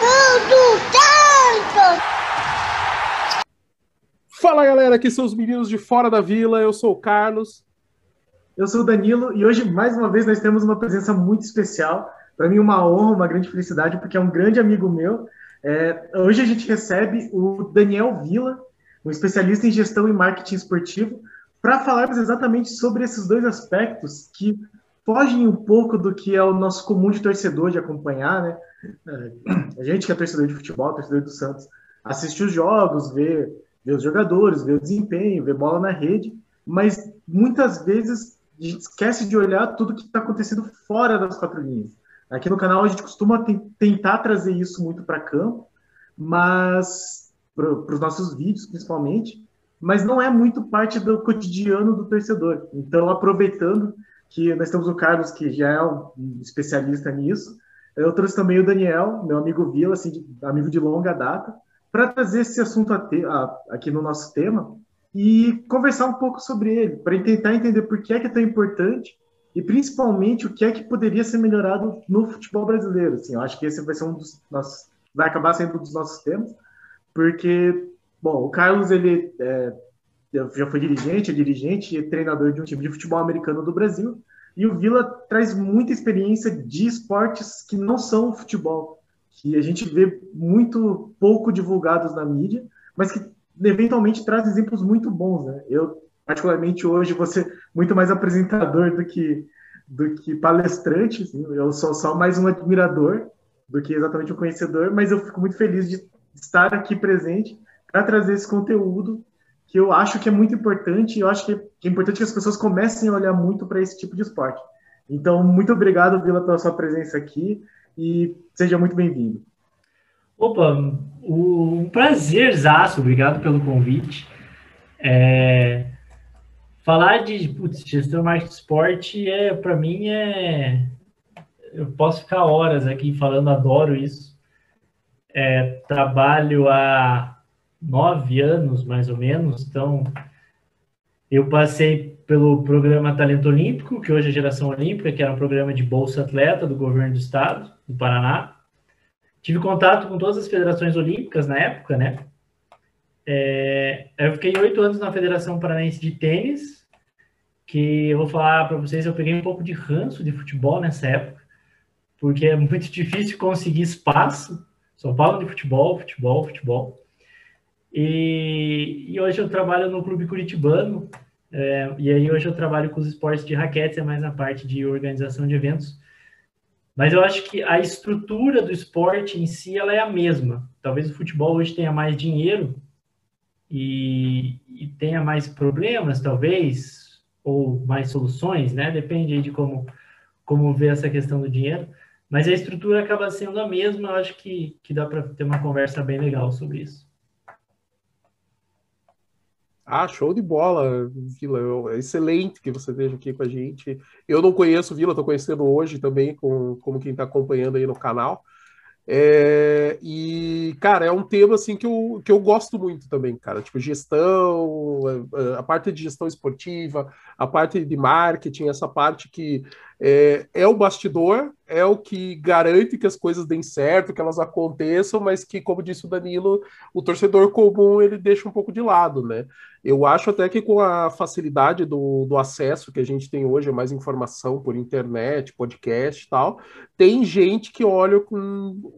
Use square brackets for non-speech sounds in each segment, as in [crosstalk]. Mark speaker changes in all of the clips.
Speaker 1: Tudo tanto!
Speaker 2: Fala galera, aqui são os meninos de Fora da Vila, eu sou o Carlos.
Speaker 3: Eu sou o Danilo e hoje, mais uma vez, nós temos uma presença muito especial. Para mim, uma honra, uma grande felicidade, porque é um grande amigo meu. É, hoje a gente recebe o Daniel Vila, um especialista em gestão e marketing esportivo, para falarmos exatamente sobre esses dois aspectos que fogem um pouco do que é o nosso comum de torcedor de acompanhar, né? É, a gente que é torcedor de futebol, torcedor do Santos, assiste os jogos, vê, vê os jogadores, vê o desempenho, vê bola na rede, mas muitas vezes a gente esquece de olhar tudo que está acontecendo fora das quatro linhas. Aqui no canal a gente costuma tentar trazer isso muito para campo, mas para os nossos vídeos principalmente, mas não é muito parte do cotidiano do torcedor. Então, aproveitando que nós temos o Carlos, que já é um especialista nisso, eu trouxe também o Daniel, meu amigo Vila, assim, amigo de longa data, para trazer esse assunto a te, a, aqui no nosso tema e conversar um pouco sobre ele, para tentar entender por que é que é tão importante e principalmente o que é que poderia ser melhorado no futebol brasileiro. Assim, eu acho que esse vai ser um dos nossos, vai acabar sendo um dos nossos temas, porque, bom, o Carlos ele é, já foi dirigente, é dirigente e treinador de um time de futebol americano do Brasil, e o Vila traz muita experiência de esportes que não são futebol, que a gente vê muito pouco divulgados na mídia, mas que eventualmente traz exemplos muito bons, né? Eu particularmente hoje ser muito mais apresentador do que do que palestrante, assim, eu sou só mais um admirador do que exatamente um conhecedor, mas eu fico muito feliz de estar aqui presente para trazer esse conteúdo que eu acho que é muito importante e eu acho que é importante que as pessoas comecem a olhar muito para esse tipo de esporte. Então, muito obrigado, Vila, pela sua presença aqui e seja muito bem-vindo.
Speaker 4: Opa, um prazerzaço, obrigado pelo convite. É, falar de putz, gestão marketing esporte é para mim é eu posso ficar horas aqui falando, adoro isso. É, trabalho há nove anos, mais ou menos. Então, eu passei pelo programa Talento Olímpico, que hoje é Geração Olímpica, que era um programa de bolsa atleta do governo do estado, do Paraná. Tive contato com todas as federações olímpicas na época, né? É, eu fiquei oito anos na Federação Paranaense de Tênis, que eu vou falar para vocês, eu peguei um pouco de ranço de futebol nessa época, porque é muito [laughs] difícil conseguir espaço. Só falam de futebol, futebol, futebol. E, e, hoje eu trabalho no Clube Curitibano, é, e aí hoje eu trabalho com os esportes de raquetes, é mais na parte de organização de eventos. Mas eu acho que a estrutura do esporte em si ela é a mesma. Talvez o futebol hoje tenha mais dinheiro e, e tenha mais problemas, talvez, ou mais soluções, né? Depende de como, como ver essa questão do dinheiro. Mas a estrutura acaba sendo a mesma, eu acho que, que dá para ter uma conversa bem legal sobre isso.
Speaker 2: Ah, show de bola, Vila. É excelente que você esteja aqui com a gente. Eu não conheço Vila, estou conhecendo hoje também, com, como quem está acompanhando aí no canal. É, e, cara, é um tema assim que eu, que eu gosto muito também, cara. Tipo, gestão, a, a parte de gestão esportiva, a parte de marketing, essa parte que é, é, o bastidor, é o que garante que as coisas deem certo, que elas aconteçam, mas que, como disse o Danilo, o torcedor comum ele deixa um pouco de lado, né? Eu acho até que com a facilidade do, do acesso que a gente tem hoje, mais informação por internet, podcast e tal, tem gente que olha com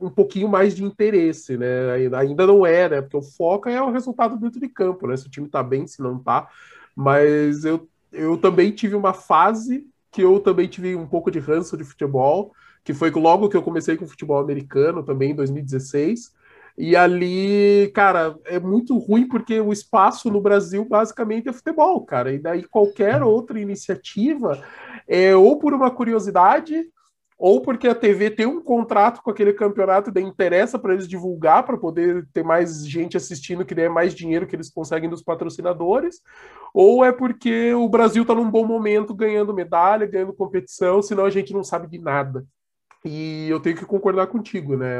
Speaker 2: um pouquinho mais de interesse, né? Ainda não é, né? Porque o foco é o resultado dentro de campo, né? Se o time tá bem, se não tá. Mas eu, eu também tive uma fase que eu também tive um pouco de ranço de futebol, que foi logo que eu comecei com futebol americano, também em 2016. E ali, cara, é muito ruim porque o espaço no Brasil basicamente é futebol, cara. E daí qualquer outra iniciativa é ou por uma curiosidade ou porque a TV tem um contrato com aquele campeonato e daí interessa para eles divulgar para poder ter mais gente assistindo, que der mais dinheiro que eles conseguem dos patrocinadores, ou é porque o Brasil está num bom momento ganhando medalha, ganhando competição, senão a gente não sabe de nada. E eu tenho que concordar contigo, né?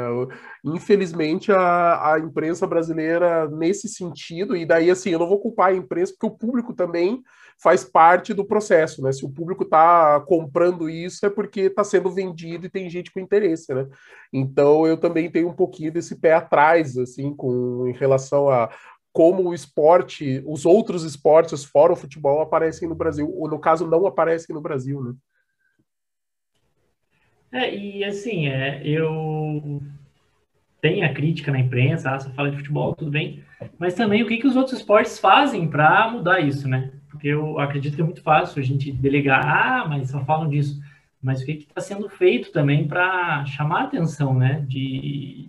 Speaker 2: Infelizmente, a, a imprensa brasileira, nesse sentido, e daí, assim, eu não vou culpar a imprensa, porque o público também faz parte do processo, né? Se o público está comprando isso, é porque está sendo vendido e tem gente com interesse, né? Então, eu também tenho um pouquinho desse pé atrás, assim, com, em relação a como o esporte, os outros esportes fora o futebol aparecem no Brasil, ou no caso não aparecem no Brasil, né?
Speaker 4: É, e assim, é, eu tenho a crítica na imprensa, ah, você fala de futebol, tudo bem, mas também o que, que os outros esportes fazem para mudar isso, né? Porque eu acredito que é muito fácil a gente delegar, ah, mas só falam disso, mas o que está sendo feito também para chamar a atenção, né, de,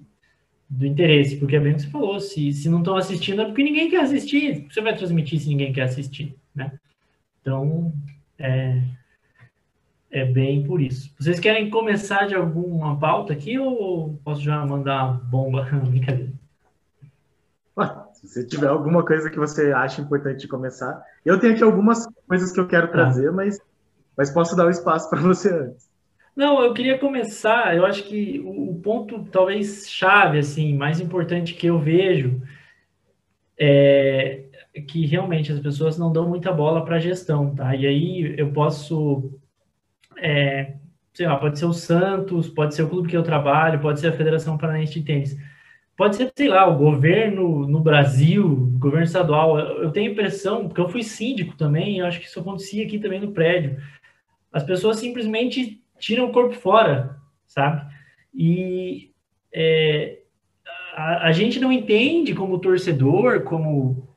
Speaker 4: do interesse, porque é bem o que você falou, se, se não estão assistindo é porque ninguém quer assistir, você vai transmitir se ninguém quer assistir, né? Então, é, é bem por isso. Vocês querem começar de alguma pauta aqui ou posso já mandar bomba? [laughs] Brincadeira.
Speaker 3: se você tiver alguma coisa que você acha importante começar, eu tenho aqui algumas coisas que eu quero trazer, ah. mas, mas posso dar o um espaço para você antes.
Speaker 4: Não, eu queria começar. Eu acho que o ponto talvez chave, assim, mais importante que eu vejo é que realmente as pessoas não dão muita bola para a gestão, tá? E aí eu posso é, sei lá, pode ser o Santos, pode ser o clube que eu trabalho, pode ser a Federação Paranaense de Tênis, pode ser, sei lá, o governo no Brasil, governo estadual. Eu tenho a impressão, porque eu fui síndico também, eu acho que isso acontecia aqui também no prédio. As pessoas simplesmente tiram o corpo fora, sabe? E é, a, a gente não entende como torcedor, como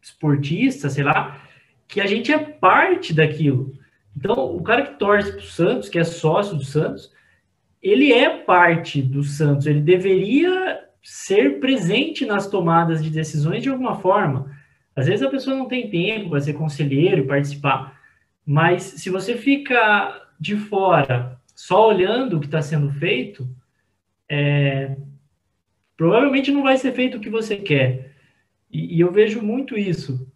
Speaker 4: esportista, sei lá, que a gente é parte daquilo. Então, o cara que torce para o Santos, que é sócio do Santos, ele é parte do Santos, ele deveria ser presente nas tomadas de decisões de alguma forma. Às vezes a pessoa não tem tempo para ser conselheiro e participar, mas se você fica de fora só olhando o que está sendo feito, é, provavelmente não vai ser feito o que você quer. E, e eu vejo muito isso.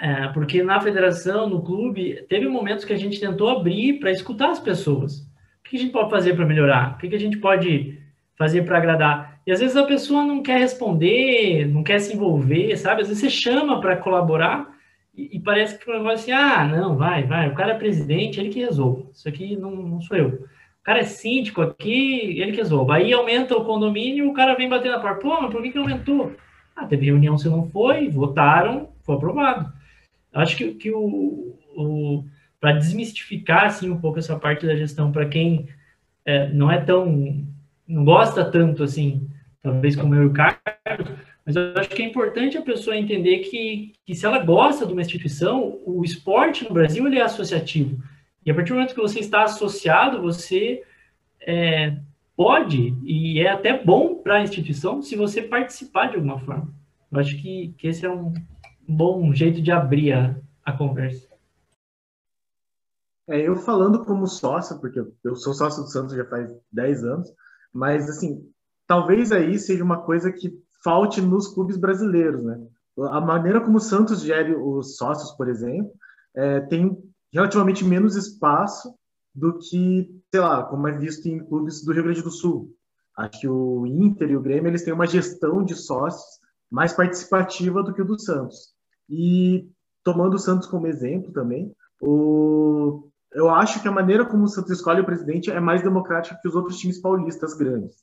Speaker 4: É, porque na federação, no clube, teve momentos que a gente tentou abrir para escutar as pessoas. O que a gente pode fazer para melhorar? O que a gente pode fazer para agradar? E às vezes a pessoa não quer responder, não quer se envolver, sabe? Às vezes você chama para colaborar e, e, parece que o negócio assim, ah, não, vai, vai, o cara é presidente, ele que resolve. Isso aqui não, não sou eu. O cara é síndico aqui, ele que resolve. Aí aumenta o condomínio, o cara vem bater na porta. Pô, mas por que, que aumentou? Ah, teve reunião, você não foi, votaram, foi aprovado. Acho que, que o, o para desmistificar assim um pouco essa parte da gestão para quem é, não é tão não gosta tanto assim, talvez como eu e o Carlos, mas eu acho que é importante a pessoa entender que, que se ela gosta de uma instituição, o esporte no Brasil ele é associativo. E a partir do momento que você está associado, você é, pode, e é até bom para a instituição, se você participar de alguma forma. Eu acho que, que esse é um, bom jeito de abrir a, a conversa.
Speaker 3: É, eu falando como sócio, porque eu sou sócio do Santos já faz 10 anos, mas assim, talvez aí seja uma coisa que falte nos clubes brasileiros, né? A maneira como o Santos gere os sócios, por exemplo, é, tem relativamente menos espaço do que, sei lá, como é visto em clubes do Rio Grande do Sul. Acho que o Inter e o Grêmio eles têm uma gestão de sócios mais participativa do que o do Santos. E tomando o Santos como exemplo também, o, eu acho que a maneira como o Santos escolhe o presidente é mais democrática que os outros times paulistas grandes.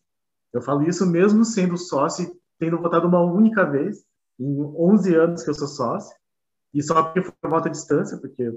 Speaker 3: Eu falo isso mesmo sendo sócio, tendo votado uma única vez, em 11 anos que eu sou sócio, e só porque foi voto à distância, porque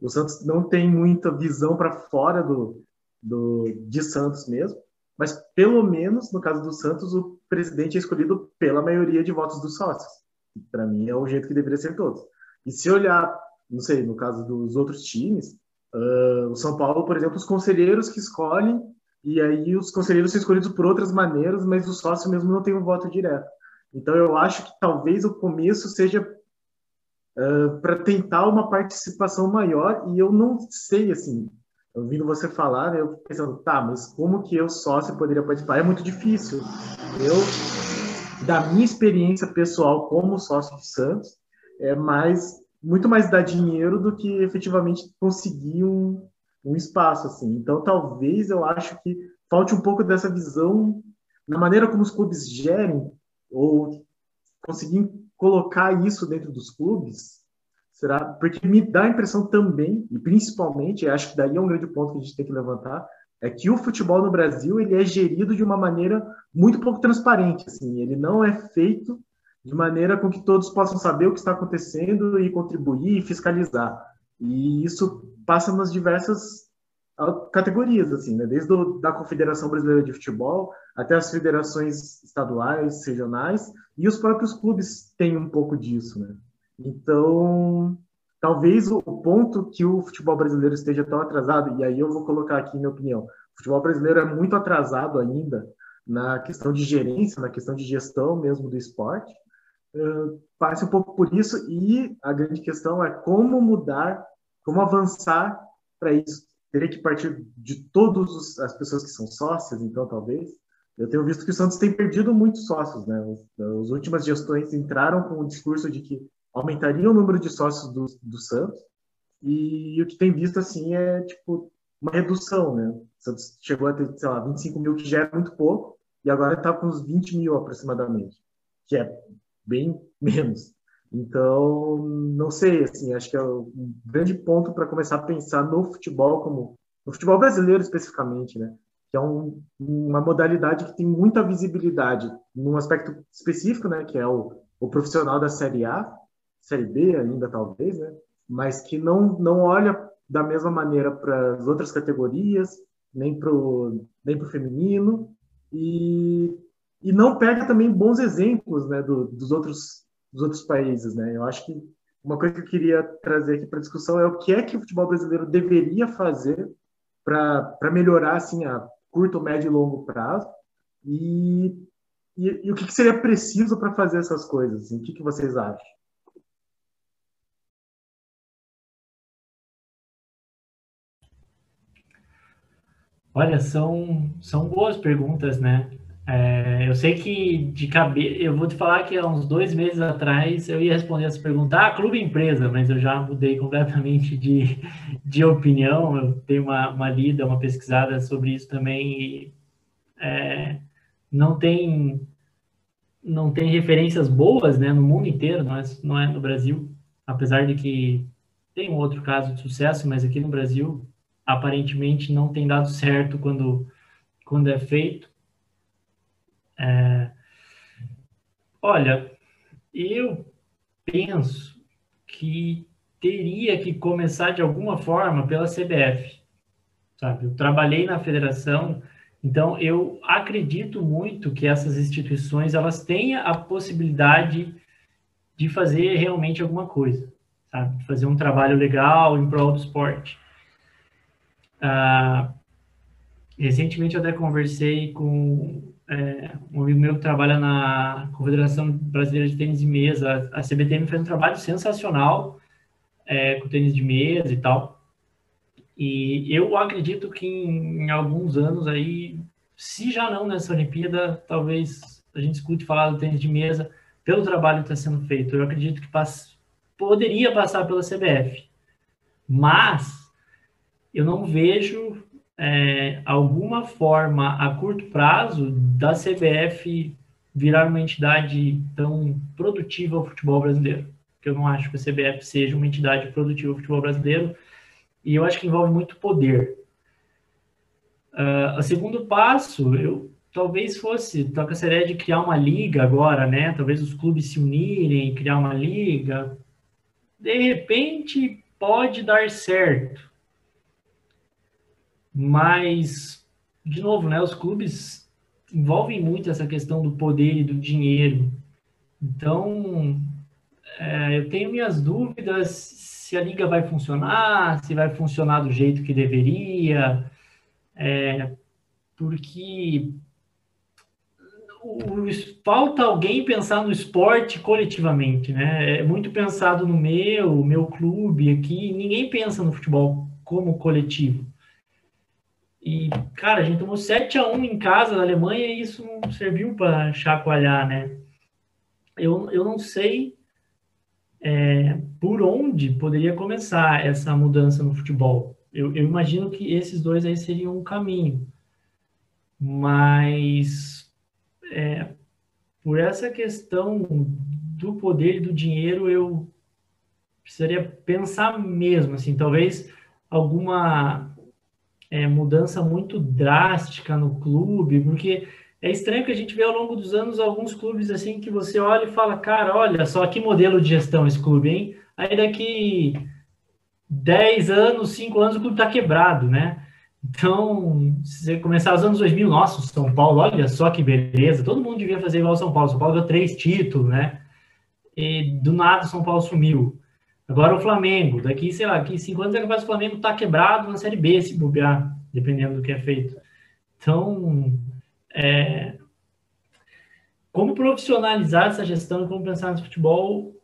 Speaker 3: o Santos não tem muita visão para fora do, do, de Santos mesmo, mas pelo menos, no caso do Santos, o presidente é escolhido pela maioria de votos dos sócios. Para mim é o jeito que deveria ser todos. E se olhar, não sei, no caso dos outros times, uh, o São Paulo, por exemplo, os conselheiros que escolhem, e aí os conselheiros são escolhidos por outras maneiras, mas o sócio mesmo não tem um voto direto. Então eu acho que talvez o começo seja uh, para tentar uma participação maior, e eu não sei, assim, ouvindo você falar, né, eu pensando, tá, mas como que eu sócio poderia participar? É muito difícil. Eu da minha experiência pessoal como sócio de Santos, é mais muito mais dar dinheiro do que efetivamente conseguir um, um espaço assim. Então, talvez eu acho que falte um pouco dessa visão na maneira como os clubes gerem ou conseguir colocar isso dentro dos clubes? Será? Porque me dá a impressão também, e principalmente, acho que daí é um grande ponto que a gente tem que levantar, é que o futebol no Brasil ele é gerido de uma maneira muito pouco transparente. Assim, ele não é feito de maneira com que todos possam saber o que está acontecendo e contribuir e fiscalizar. E isso passa nas diversas categorias, assim, né? desde a da Confederação Brasileira de Futebol até as federações estaduais, regionais, e os próprios clubes têm um pouco disso. Né? Então, talvez o ponto que o futebol brasileiro esteja tão atrasado, e aí eu vou colocar aqui minha opinião, o futebol brasileiro é muito atrasado ainda na questão de gerência, na questão de gestão mesmo do esporte, uh, passe um pouco por isso, e a grande questão é como mudar, como avançar para isso teria que partir de todas as pessoas que são sócias, então, talvez. Eu tenho visto que o Santos tem perdido muitos sócios, né? As últimas gestões entraram com o discurso de que aumentaria o número de sócios do, do Santos, e o que tem visto, assim, é, tipo, uma redução, né? O Santos chegou a ter, sei lá, 25 mil, que já é muito pouco, e agora está com uns 20 mil aproximadamente, que é bem menos. Então, não sei, assim, acho que é um grande ponto para começar a pensar no futebol como no futebol brasileiro especificamente, né? Que é um, uma modalidade que tem muita visibilidade num aspecto específico, né? Que é o, o profissional da Série A, Série B ainda talvez, né? Mas que não não olha da mesma maneira para as outras categorias, nem para o nem pro feminino e, e não pega também bons exemplos, né? Do, dos outros dos outros países, né? Eu acho que uma coisa que eu queria trazer aqui para discussão é o que é que o futebol brasileiro deveria fazer para melhorar assim a curto, médio e longo prazo e, e, e o que, que, seria preciso para fazer essas coisas? Assim? O que, que vocês acham?
Speaker 4: Olha, são, são boas perguntas, né? É, eu sei que de cabeça, eu vou te falar que há uns dois meses atrás eu ia responder essa pergunta, ah, clube empresa, mas eu já mudei completamente de, de opinião. Eu tenho uma, uma lida, uma pesquisada sobre isso também e é, não tem não tem referências boas, né, no mundo inteiro, não é, não é no Brasil, apesar de que tem um outro caso de sucesso, mas aqui no Brasil aparentemente não tem dado certo quando quando é feito. É, olha, eu penso que teria que começar de alguma forma pela CBF, sabe? Eu trabalhei na federação, então eu acredito muito que essas instituições elas tenham a possibilidade de fazer realmente alguma coisa, sabe? Fazer um trabalho legal em prol do esporte. Ah, recentemente eu até conversei com é, um amigo meu que trabalha na Confederação Brasileira de Tênis de Mesa, a CBTM fez um trabalho sensacional é, com tênis de mesa e tal. E eu acredito que em, em, alguns anos aí, se já não nessa Olimpíada, talvez a gente escute falar do tênis de mesa pelo trabalho que está sendo feito. Eu acredito que pass poderia passar pela CBF, mas eu não vejo é, alguma forma a curto prazo da CBF virar uma entidade tão produtiva ao futebol brasileiro. Que eu não acho que a CBF seja uma entidade produtiva ao futebol brasileiro e eu acho que envolve muito poder. Uh, o segundo passo, eu talvez fosse toca ideia de criar uma liga agora, né? Talvez os clubes se unirem, criar uma liga. De repente pode dar certo. Mas, de novo, né, os clubes envolvem muito essa questão do poder e do dinheiro. Então, é, eu tenho minhas dúvidas se a liga vai funcionar, se vai funcionar do jeito que deveria, é, porque o, falta alguém pensar no esporte coletivamente, né? É muito pensado no meu, meu clube aqui, ninguém pensa no futebol como coletivo. E, cara, a gente tomou 7 a 1 em casa na Alemanha e isso não serviu para chacoalhar, né? Eu, eu não sei é, por onde poderia começar essa mudança no futebol. Eu, eu, imagino que esses dois aí seriam um caminho. mas é, por essa questão do poder e do dinheiro, eu precisaria pensar mesmo, assim, talvez alguma é, mudança muito drástica no clube, porque é estranho que a gente vê ao longo dos anos alguns clubes assim que você olha e fala, cara, olha só que modelo de gestão esse clube, hein? Aí daqui 10 anos, 5 anos, o clube está quebrado, né? Então, se você começar os anos 2000, nossa, São Paulo, olha só que beleza, todo mundo devia fazer igual São Paulo. São Paulo deu três títulos, né? E do nada São Paulo sumiu. Agora o Flamengo, daqui, sei lá, daqui cinco anos é capaz o Flamengo estar tá quebrado na Série B, se bobear, dependendo do que é feito. Então, é, como profissionalizar essa gestão e como pensar no futebol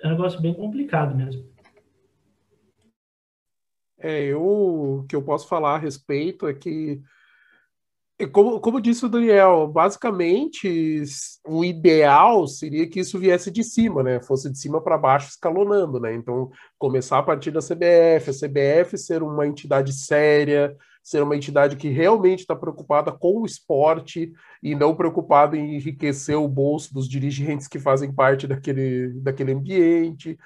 Speaker 4: é um negócio bem complicado mesmo.
Speaker 2: É, eu, o que eu posso falar a respeito é que, como, como disse o Daniel, basicamente o ideal seria que isso viesse de cima, né? Fosse de cima para baixo escalonando, né? Então, começar a partir da CBF, a CBF ser uma entidade séria, ser uma entidade que realmente está preocupada com o esporte e não preocupada em enriquecer o bolso dos dirigentes que fazem parte daquele, daquele ambiente.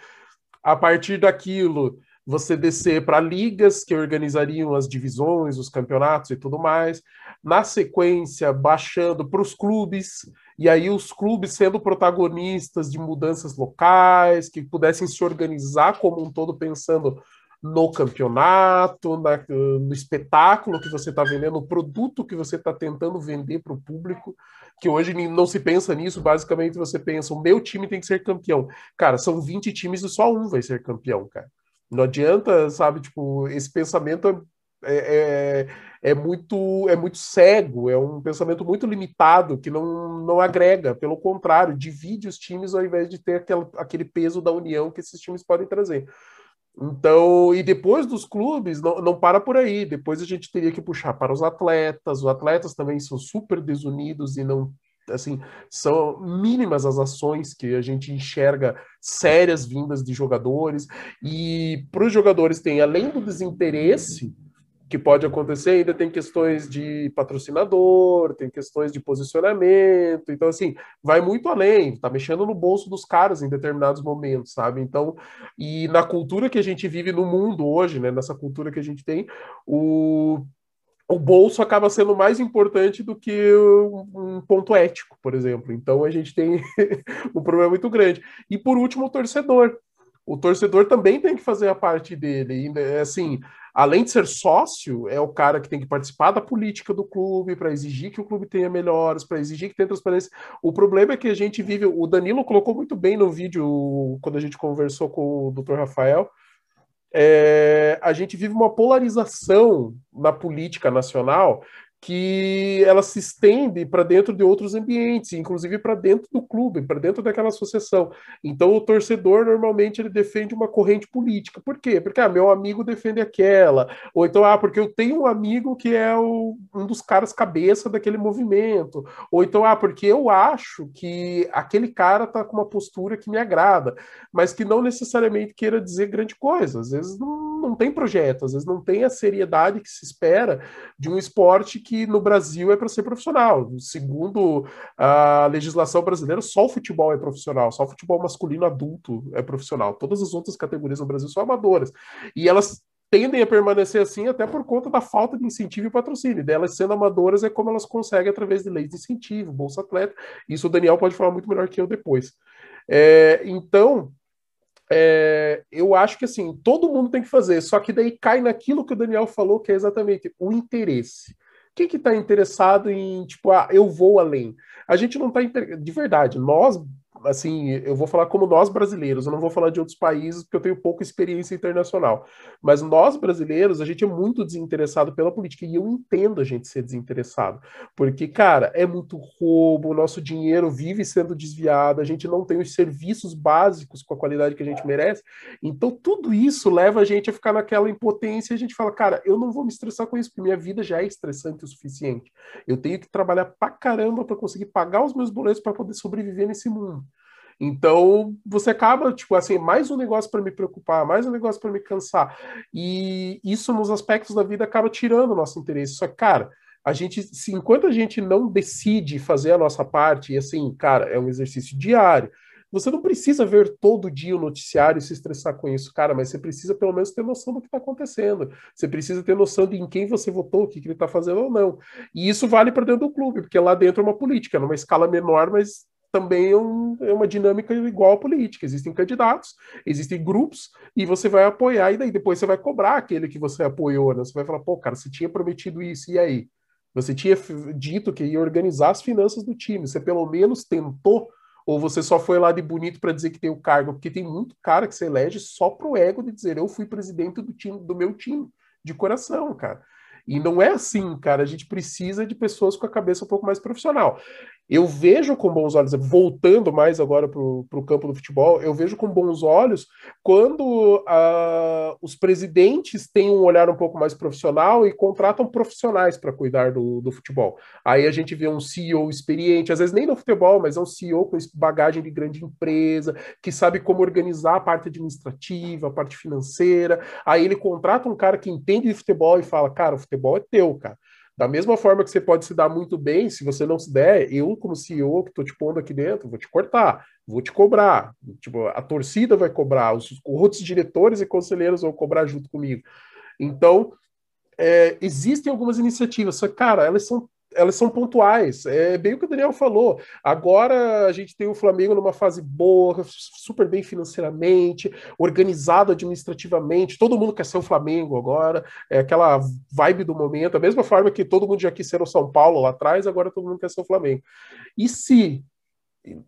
Speaker 2: A partir daquilo, você descer para ligas que organizariam as divisões, os campeonatos e tudo mais. Na sequência, baixando para os clubes, e aí os clubes sendo protagonistas de mudanças locais, que pudessem se organizar como um todo pensando no campeonato, na, no espetáculo que você está vendendo, no produto que você está tentando vender para o público, que hoje não se pensa nisso, basicamente você pensa, o meu time tem que ser campeão. Cara, são 20 times e só um vai ser campeão, cara. Não adianta, sabe, tipo, esse pensamento é, é, é, muito é muito cego, é um pensamento muito limitado que não, não agrega, pelo contrário, divide os times ao invés de ter aquele, aquele peso da união que esses times podem trazer. Então, e depois dos clubes, não, não para por aí. Depois a gente teria que puxar para os atletas. Os atletas também são super desunidos e não assim, são mínimas as ações que a gente enxerga sérias vindas de jogadores e para os jogadores tem além do desinteresse que pode acontecer, ainda tem questões de patrocinador, tem questões de posicionamento, então assim, vai muito além, tá mexendo no bolso dos caras em determinados momentos, sabe? Então, e na cultura que a gente vive no mundo hoje, né, nessa cultura que a gente tem, o o bolso acaba sendo mais importante do que um ponto ético, por exemplo. Então a gente tem [laughs] um problema muito grande. E por último, o torcedor. O torcedor também tem que fazer a parte dele. E, assim, além de ser sócio, é o cara que tem que participar da política do clube para exigir que o clube tenha melhores, para exigir que tenha transparência. O problema é que a gente vive. O Danilo colocou muito bem no vídeo quando a gente conversou com o Dr. Rafael é, a gente vive uma polarização na política nacional que ela se estende para dentro de outros ambientes, inclusive para dentro do clube, para dentro daquela associação. Então o torcedor normalmente ele defende uma corrente política. Por quê? Porque ah, meu amigo defende aquela, ou então ah, porque eu tenho um amigo que é o, um dos caras cabeça daquele movimento, ou então ah, porque eu acho que aquele cara está com uma postura que me agrada, mas que não necessariamente queira dizer grande coisa. Às vezes não, não tem projeto, às vezes não tem a seriedade que se espera de um esporte que no Brasil é para ser profissional. Segundo a legislação brasileira, só o futebol é profissional, só o futebol masculino adulto é profissional. Todas as outras categorias no Brasil são amadoras. E elas tendem a permanecer assim até por conta da falta de incentivo e patrocínio. Delas sendo amadoras é como elas conseguem através de leis de incentivo, Bolsa Atleta. Isso o Daniel pode falar muito melhor que eu depois. É, então, é, eu acho que assim, todo mundo tem que fazer, só que daí cai naquilo que o Daniel falou, que é exatamente o interesse. Quem que está interessado em, tipo, ah, eu vou além? A gente não está, de verdade, nós assim, eu vou falar como nós brasileiros, eu não vou falar de outros países porque eu tenho pouca experiência internacional. Mas nós brasileiros, a gente é muito desinteressado pela política e eu entendo a gente ser desinteressado, porque cara, é muito roubo, o nosso dinheiro vive sendo desviado, a gente não tem os serviços básicos com a qualidade que a gente merece. Então tudo isso leva a gente a ficar naquela impotência e a gente fala, cara, eu não vou me estressar com isso, porque minha vida já é estressante o suficiente. Eu tenho que trabalhar pra caramba para conseguir pagar os meus boletos para poder sobreviver nesse mundo. Então, você acaba, tipo assim, mais um negócio para me preocupar, mais um negócio para me cansar. E isso, nos aspectos da vida, acaba tirando o nosso interesse. Só que, cara, a gente, se, enquanto a gente não decide fazer a nossa parte, e assim, cara, é um exercício diário, você não precisa ver todo dia o noticiário e se estressar com isso, cara, mas você precisa pelo menos ter noção do que está acontecendo. Você precisa ter noção de em quem você votou, o que, que ele está fazendo ou não. E isso vale para dentro do clube, porque lá dentro é uma política, numa escala menor, mas também é, um, é, uma dinâmica igual à política. Existem candidatos, existem grupos, e você vai apoiar, e daí depois você vai cobrar aquele que você apoiou, né? Você vai falar, pô, cara, você tinha prometido isso, e aí? Você tinha dito que ia organizar as finanças do time, você pelo menos tentou ou você só foi lá de bonito para dizer que tem o cargo? Porque tem muito cara que se elege só pro ego de dizer eu fui presidente do time do meu time, de coração, cara. E não é assim, cara. A gente precisa de pessoas com a cabeça um pouco mais profissional eu vejo com bons olhos, voltando mais agora para o campo do futebol, eu vejo com bons olhos quando uh, os presidentes têm um olhar um pouco mais profissional e contratam profissionais para cuidar do, do, futebol. Aí a gente vê um CEO experiente, às vezes nem no futebol, mas é um CEO com bagagem de grande empresa, que sabe como organizar a parte administrativa, a parte financeira. Aí ele contrata um cara que entende de futebol e fala: Cara, o futebol é teu, cara. Da mesma forma que você pode se dar muito bem, se você não se der, eu, como CEO que estou te pondo aqui dentro, vou te cortar, vou te cobrar. Tipo, a torcida vai cobrar, os outros diretores e conselheiros vão cobrar junto comigo. Então, é, existem algumas iniciativas, só cara, elas são elas são pontuais. É bem o que o Daniel falou. Agora a gente tem o Flamengo numa fase boa, super bem financeiramente, organizado administrativamente. Todo mundo quer ser o Flamengo agora. É aquela vibe do momento. Da mesma forma que todo mundo já quis ser o São Paulo lá atrás, agora todo mundo quer ser o Flamengo. E se,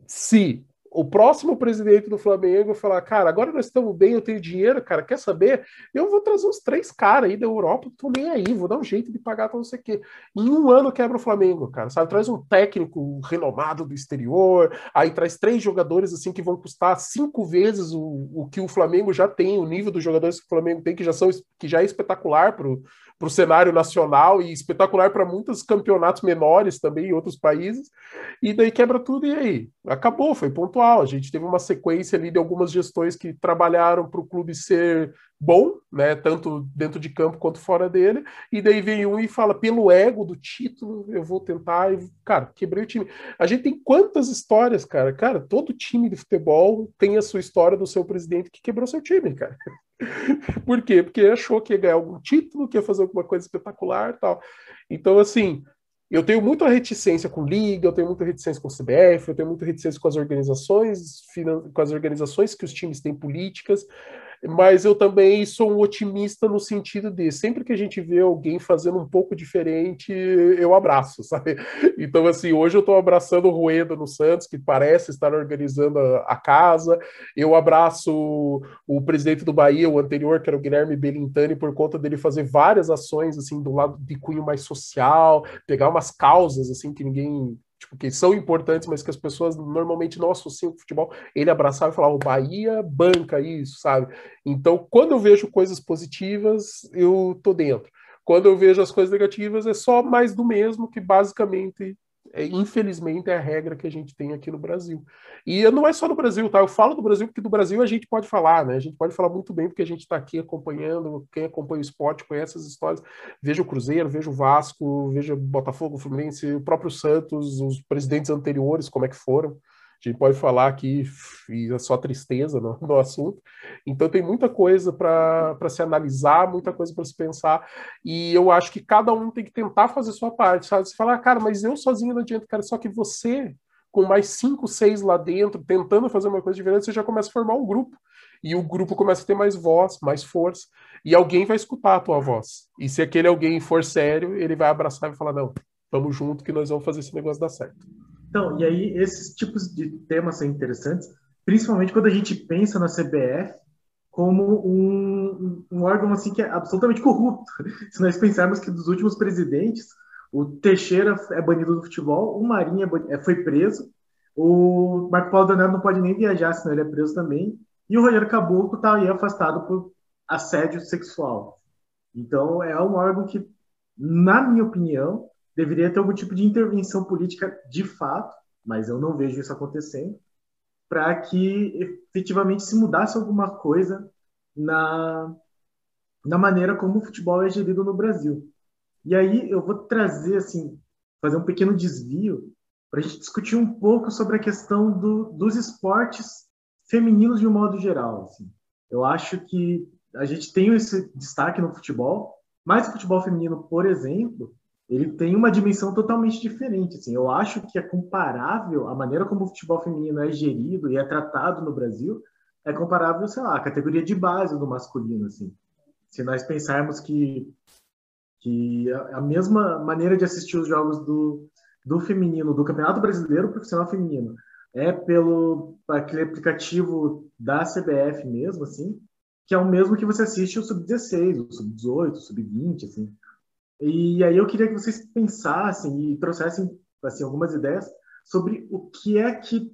Speaker 2: se o próximo presidente do Flamengo falar, cara, agora nós estamos bem, eu tenho dinheiro, cara, quer saber? Eu vou trazer uns três caras aí da Europa, tô nem aí, vou dar um jeito de pagar para não sei o quê. Em um ano quebra o Flamengo, cara, sabe? Traz um técnico renomado do exterior, aí traz três jogadores assim que vão custar cinco vezes o, o que o Flamengo já tem, o nível dos jogadores que o Flamengo tem, que já são que já é espetacular pro, para o cenário nacional e espetacular para muitos campeonatos menores também em outros países. E daí quebra tudo e aí? Acabou, foi A gente teve uma sequência ali de algumas gestões que trabalharam para o clube ser bom, né, tanto dentro de campo quanto fora dele, e daí vem um e fala, pelo ego do título, eu vou tentar, e, cara, quebrei o time. A gente tem quantas histórias, cara? Cara, todo time de futebol tem a sua história do seu presidente que quebrou seu time, cara. [laughs] Por quê? Porque achou que ia ganhar algum título, que ia fazer alguma coisa espetacular tal. Então, assim, eu tenho muita reticência com liga, eu tenho muita reticência com o CBF, eu tenho muita reticência com as organizações, com as organizações que os times têm políticas, mas eu também sou um otimista no sentido de sempre que a gente vê alguém fazendo um pouco diferente, eu abraço, [laughs] sabe? Então, assim, hoje eu estou abraçando o Rueda no Santos, que parece estar organizando a, a casa, eu abraço o, o, presidente do Bahia, o anterior, que era o Guilherme Belintani, por conta dele fazer várias ações, assim, do lado de cunho mais social, pegar umas causas, assim, que ninguém tipo, que são importantes, mas que as pessoas normalmente não associam com futebol, ele abraçava e falava, o Bahia banca isso, sabe? Então, quando eu vejo coisas positivas, eu tô dentro. Quando eu vejo as coisas negativas, é só mais do mesmo, que basicamente é, infelizmente, é a regra que a gente tem aqui no Brasil. E não é só no Brasil, tá? Eu falo do Brasil porque do Brasil a gente pode falar, né? A gente pode falar muito bem porque a gente está aqui acompanhando, quem acompanha o esporte conhece as histórias. Veja o Cruzeiro, veja o Vasco, veja o Botafogo, o Fluminense, o próprio Santos, os presidentes anteriores, como é que foram. A gente pode falar aqui e é só tristeza no, [laughs] no assunto. Então tem muita coisa para se analisar, muita coisa para se pensar, e eu acho que cada um tem que tentar fazer sua parte, sabe? Você fala, ah, cara, mas eu sozinho não adianta, cara, só que você, com mais cinco, seis lá dentro, tentando fazer uma coisa diferente, você já começa a formar um grupo. E o grupo começa a ter mais voz, mais força, e alguém vai escutar a tua voz. E se aquele alguém for sério, ele vai abraçar e falar: não, vamos junto que nós vamos fazer esse negócio dar certo.
Speaker 3: Então, e aí esses tipos de temas são interessantes, principalmente quando a gente pensa na CBF como um, um órgão assim que é absolutamente corrupto. [laughs] Se nós pensarmos que dos últimos presidentes, o Teixeira é banido do futebol, o Marinho é, é foi preso, o Marco Paulo Donato não pode nem viajar, senão ele é preso também, e o Rogério Caboclo está aí afastado por assédio sexual. Então, é um órgão que, na minha opinião, deveria ter algum tipo de intervenção política de fato, mas eu não vejo isso acontecendo, para que efetivamente se mudasse alguma coisa na, na maneira como o futebol é gerido no Brasil. E aí eu vou trazer, assim, fazer um pequeno desvio para a gente discutir um pouco sobre a questão do, dos esportes femininos de um modo geral. Assim. Eu acho que a gente tem esse destaque no futebol, mas o futebol feminino, por exemplo, ele tem uma dimensão totalmente diferente. Assim. Eu acho que é comparável a maneira como o futebol feminino é gerido e é tratado no Brasil é comparável, sei lá, à categoria de base do masculino. Assim. Se nós pensarmos que, que a mesma maneira de assistir os jogos do, do feminino, do Campeonato Brasileiro Profissional Feminino, é pelo aquele aplicativo da CBF mesmo, assim, que é o mesmo que você assiste o sub-16, o sub-18, o sub-20, assim. E aí eu queria que vocês pensassem e trouxessem assim algumas ideias sobre o que é que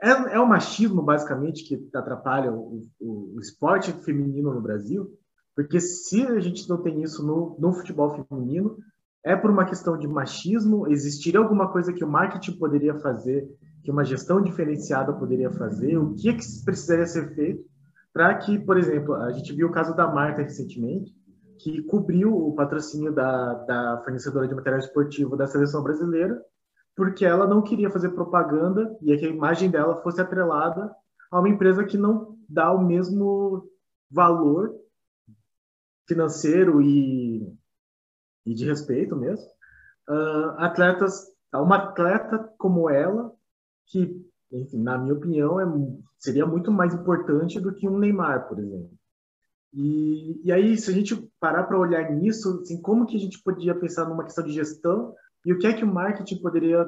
Speaker 3: é, é o machismo basicamente que atrapalha o, o, o, esporte feminino no Brasil, porque se a gente não tem isso no, no futebol feminino, é por uma questão de machismo, existiria alguma coisa que o marketing poderia fazer, que uma gestão diferenciada poderia fazer, o que, é que precisaria ser feito para que, por exemplo, a gente viu o caso da Marta recentemente, que cobriu o patrocínio da, da fornecedora de material esportivo da seleção brasileira, porque ela não queria fazer propaganda e que a imagem dela fosse atrelada a uma empresa que não dá o mesmo valor financeiro e, e de respeito mesmo. Uh, atletas, uma atleta como ela, que, enfim, na minha opinião, é, seria muito mais importante do que um Neymar, por exemplo. E, e aí, se a gente parar para olhar nisso, assim, como que a gente podia pensar numa questão de gestão e o que é que o marketing poderia,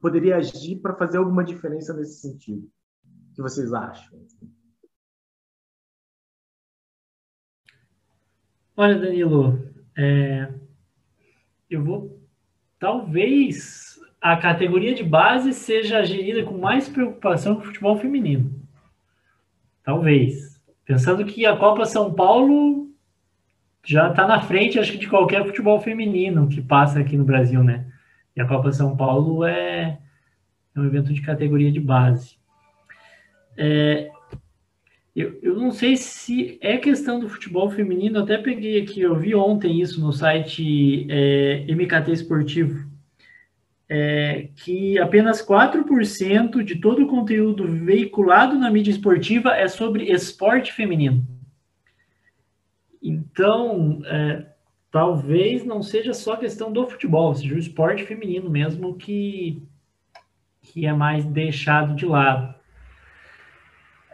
Speaker 3: poderia agir para fazer alguma diferença nesse sentido? O que vocês acham?
Speaker 4: Olha, Danilo, é, eu vou. Talvez a categoria de base seja gerida com mais preocupação que o futebol feminino. Talvez. Pensando que a Copa São Paulo já está na frente, acho que de qualquer futebol feminino que passa aqui no Brasil, né? E a Copa São Paulo é, é um evento de categoria de base. É, eu, eu não sei se é questão do futebol feminino, até peguei aqui, eu vi ontem isso no site é, MKT Esportivo é, que apenas 4% de todo o conteúdo veiculado na mídia esportiva é sobre esporte feminino. Então, é, talvez não seja só questão do futebol, seja o esporte feminino mesmo que, que é mais deixado de lado.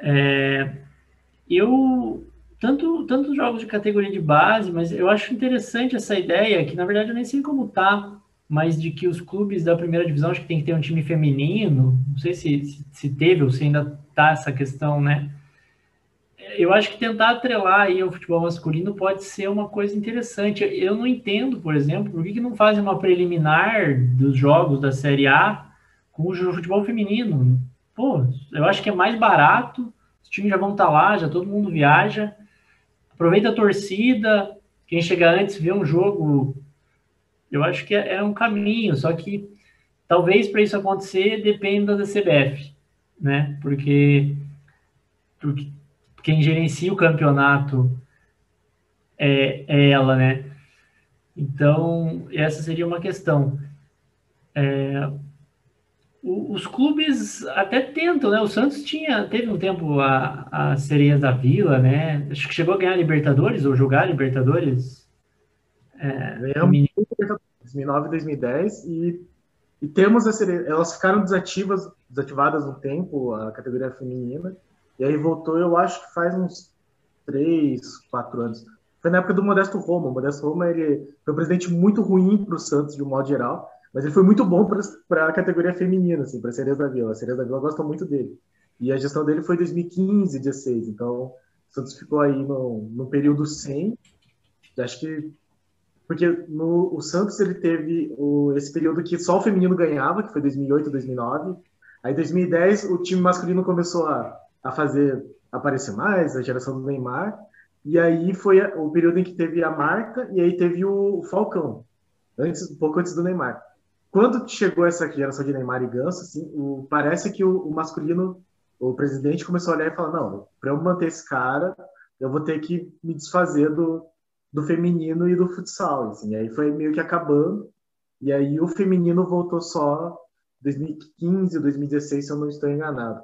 Speaker 4: É, eu tanto tanto jogos de categoria de base, mas eu acho interessante essa ideia que na verdade eu nem sei como tá mas de que os clubes da primeira divisão acho que tem que ter um time feminino, não sei se, se teve ou se ainda tá essa questão, né? Eu acho que tentar atrelar aí o futebol masculino pode ser uma coisa interessante. Eu não entendo, por exemplo, por que, que não fazem uma preliminar dos jogos da Série A com o futebol feminino. Pô, eu acho que é mais barato, os times já vão estar tá lá, já todo mundo viaja. Aproveita a torcida, quem chega antes vê um jogo eu acho que é, é um caminho, só que talvez para isso acontecer dependa da CBF, né? Porque, porque quem gerencia o campeonato é, é ela, né? Então, essa seria uma questão. É, os clubes até tentam, né? O Santos tinha, teve um tempo a, a Sereias da Vila, né? Acho que chegou a ganhar Libertadores ou jogar Libertadores
Speaker 3: é, 2009 e 2010 e, e temos a elas ficaram desativas, desativadas um tempo, a categoria feminina, e aí voltou, eu acho que faz uns 3, 4 anos. Foi na época do Modesto Roma. O Modesto Roma ele foi um presidente muito ruim para o Santos, de um modo geral, mas ele foi muito bom para a categoria feminina, assim, para a Cereja da Vila. A Cereja da Vila gosta muito dele. E a gestão dele foi 2015, 16. Então, o Santos ficou aí no, no período 100. Acho que porque no, o Santos ele teve o, esse período que só o feminino ganhava, que foi 2008, 2009. Aí 2010 o time masculino começou a, a fazer aparecer mais, a geração do Neymar. E aí foi o período em que teve a marca e aí teve o Falcão, antes um pouco antes do Neymar. Quando chegou essa geração de Neymar e Ganso, assim, o, parece que o, o masculino, o presidente começou a olhar e falar: não, para eu manter esse cara, eu vou ter que me desfazer do, do feminino e do futsal. Assim. Aí foi meio que acabando. E aí o feminino voltou só 2015, 2016, se eu não estou enganado.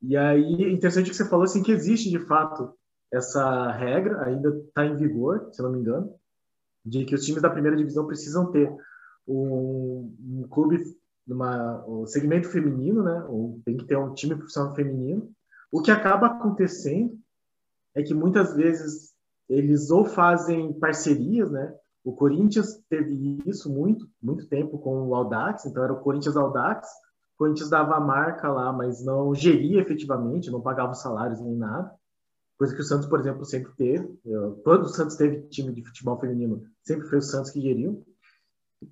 Speaker 3: E aí, interessante que você falou assim que existe de fato essa regra, ainda está em vigor, se eu não me engano, de que os times da primeira divisão precisam ter um, um clube, numa, um segmento feminino, né? Ou tem que ter um time profissional feminino. O que acaba acontecendo é que muitas vezes eles ou fazem parcerias, né? O Corinthians teve isso muito, muito tempo com o Audax, então era o Corinthians Audax. O Corinthians dava a marca lá, mas não geria efetivamente, não pagava os salários nem nada. Coisa que o Santos, por exemplo, sempre teve. Eu, todo o Santos teve time de futebol feminino, sempre foi o Santos que geriu.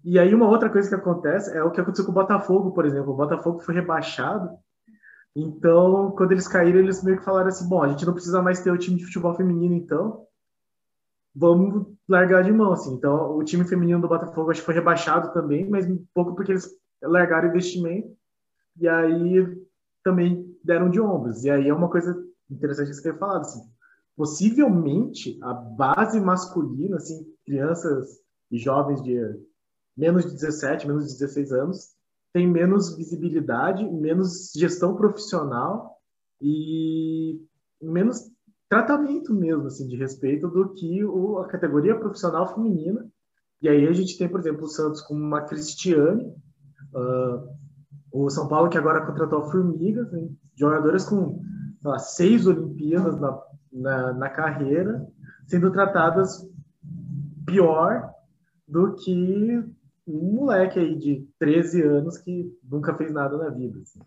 Speaker 3: E aí uma outra coisa que acontece é o que aconteceu com o Botafogo, por exemplo. O Botafogo foi rebaixado. Então, quando eles caíram, eles meio que falaram assim: bom, a gente não precisa mais ter o time de futebol feminino, então vamos largar de mão, assim. Então, o time feminino do Botafogo acho que foi rebaixado também, mas um pouco porque eles largaram o investimento e aí também deram de ombros. E aí é uma coisa interessante que você ter falado, assim. Possivelmente a base masculina, assim, crianças e jovens de menos de 17, menos de 16 anos, tem menos visibilidade, menos gestão profissional e menos tratamento mesmo, assim, de respeito do que o, a categoria profissional feminina. E aí a gente tem, por exemplo, o Santos com uma Cristiane, uh, o São Paulo que agora contratou a Formiga, jogadoras com lá, seis Olimpíadas na, na, na, carreira, sendo tratadas pior do que um moleque aí de 13 anos que nunca fez nada na vida. Assim.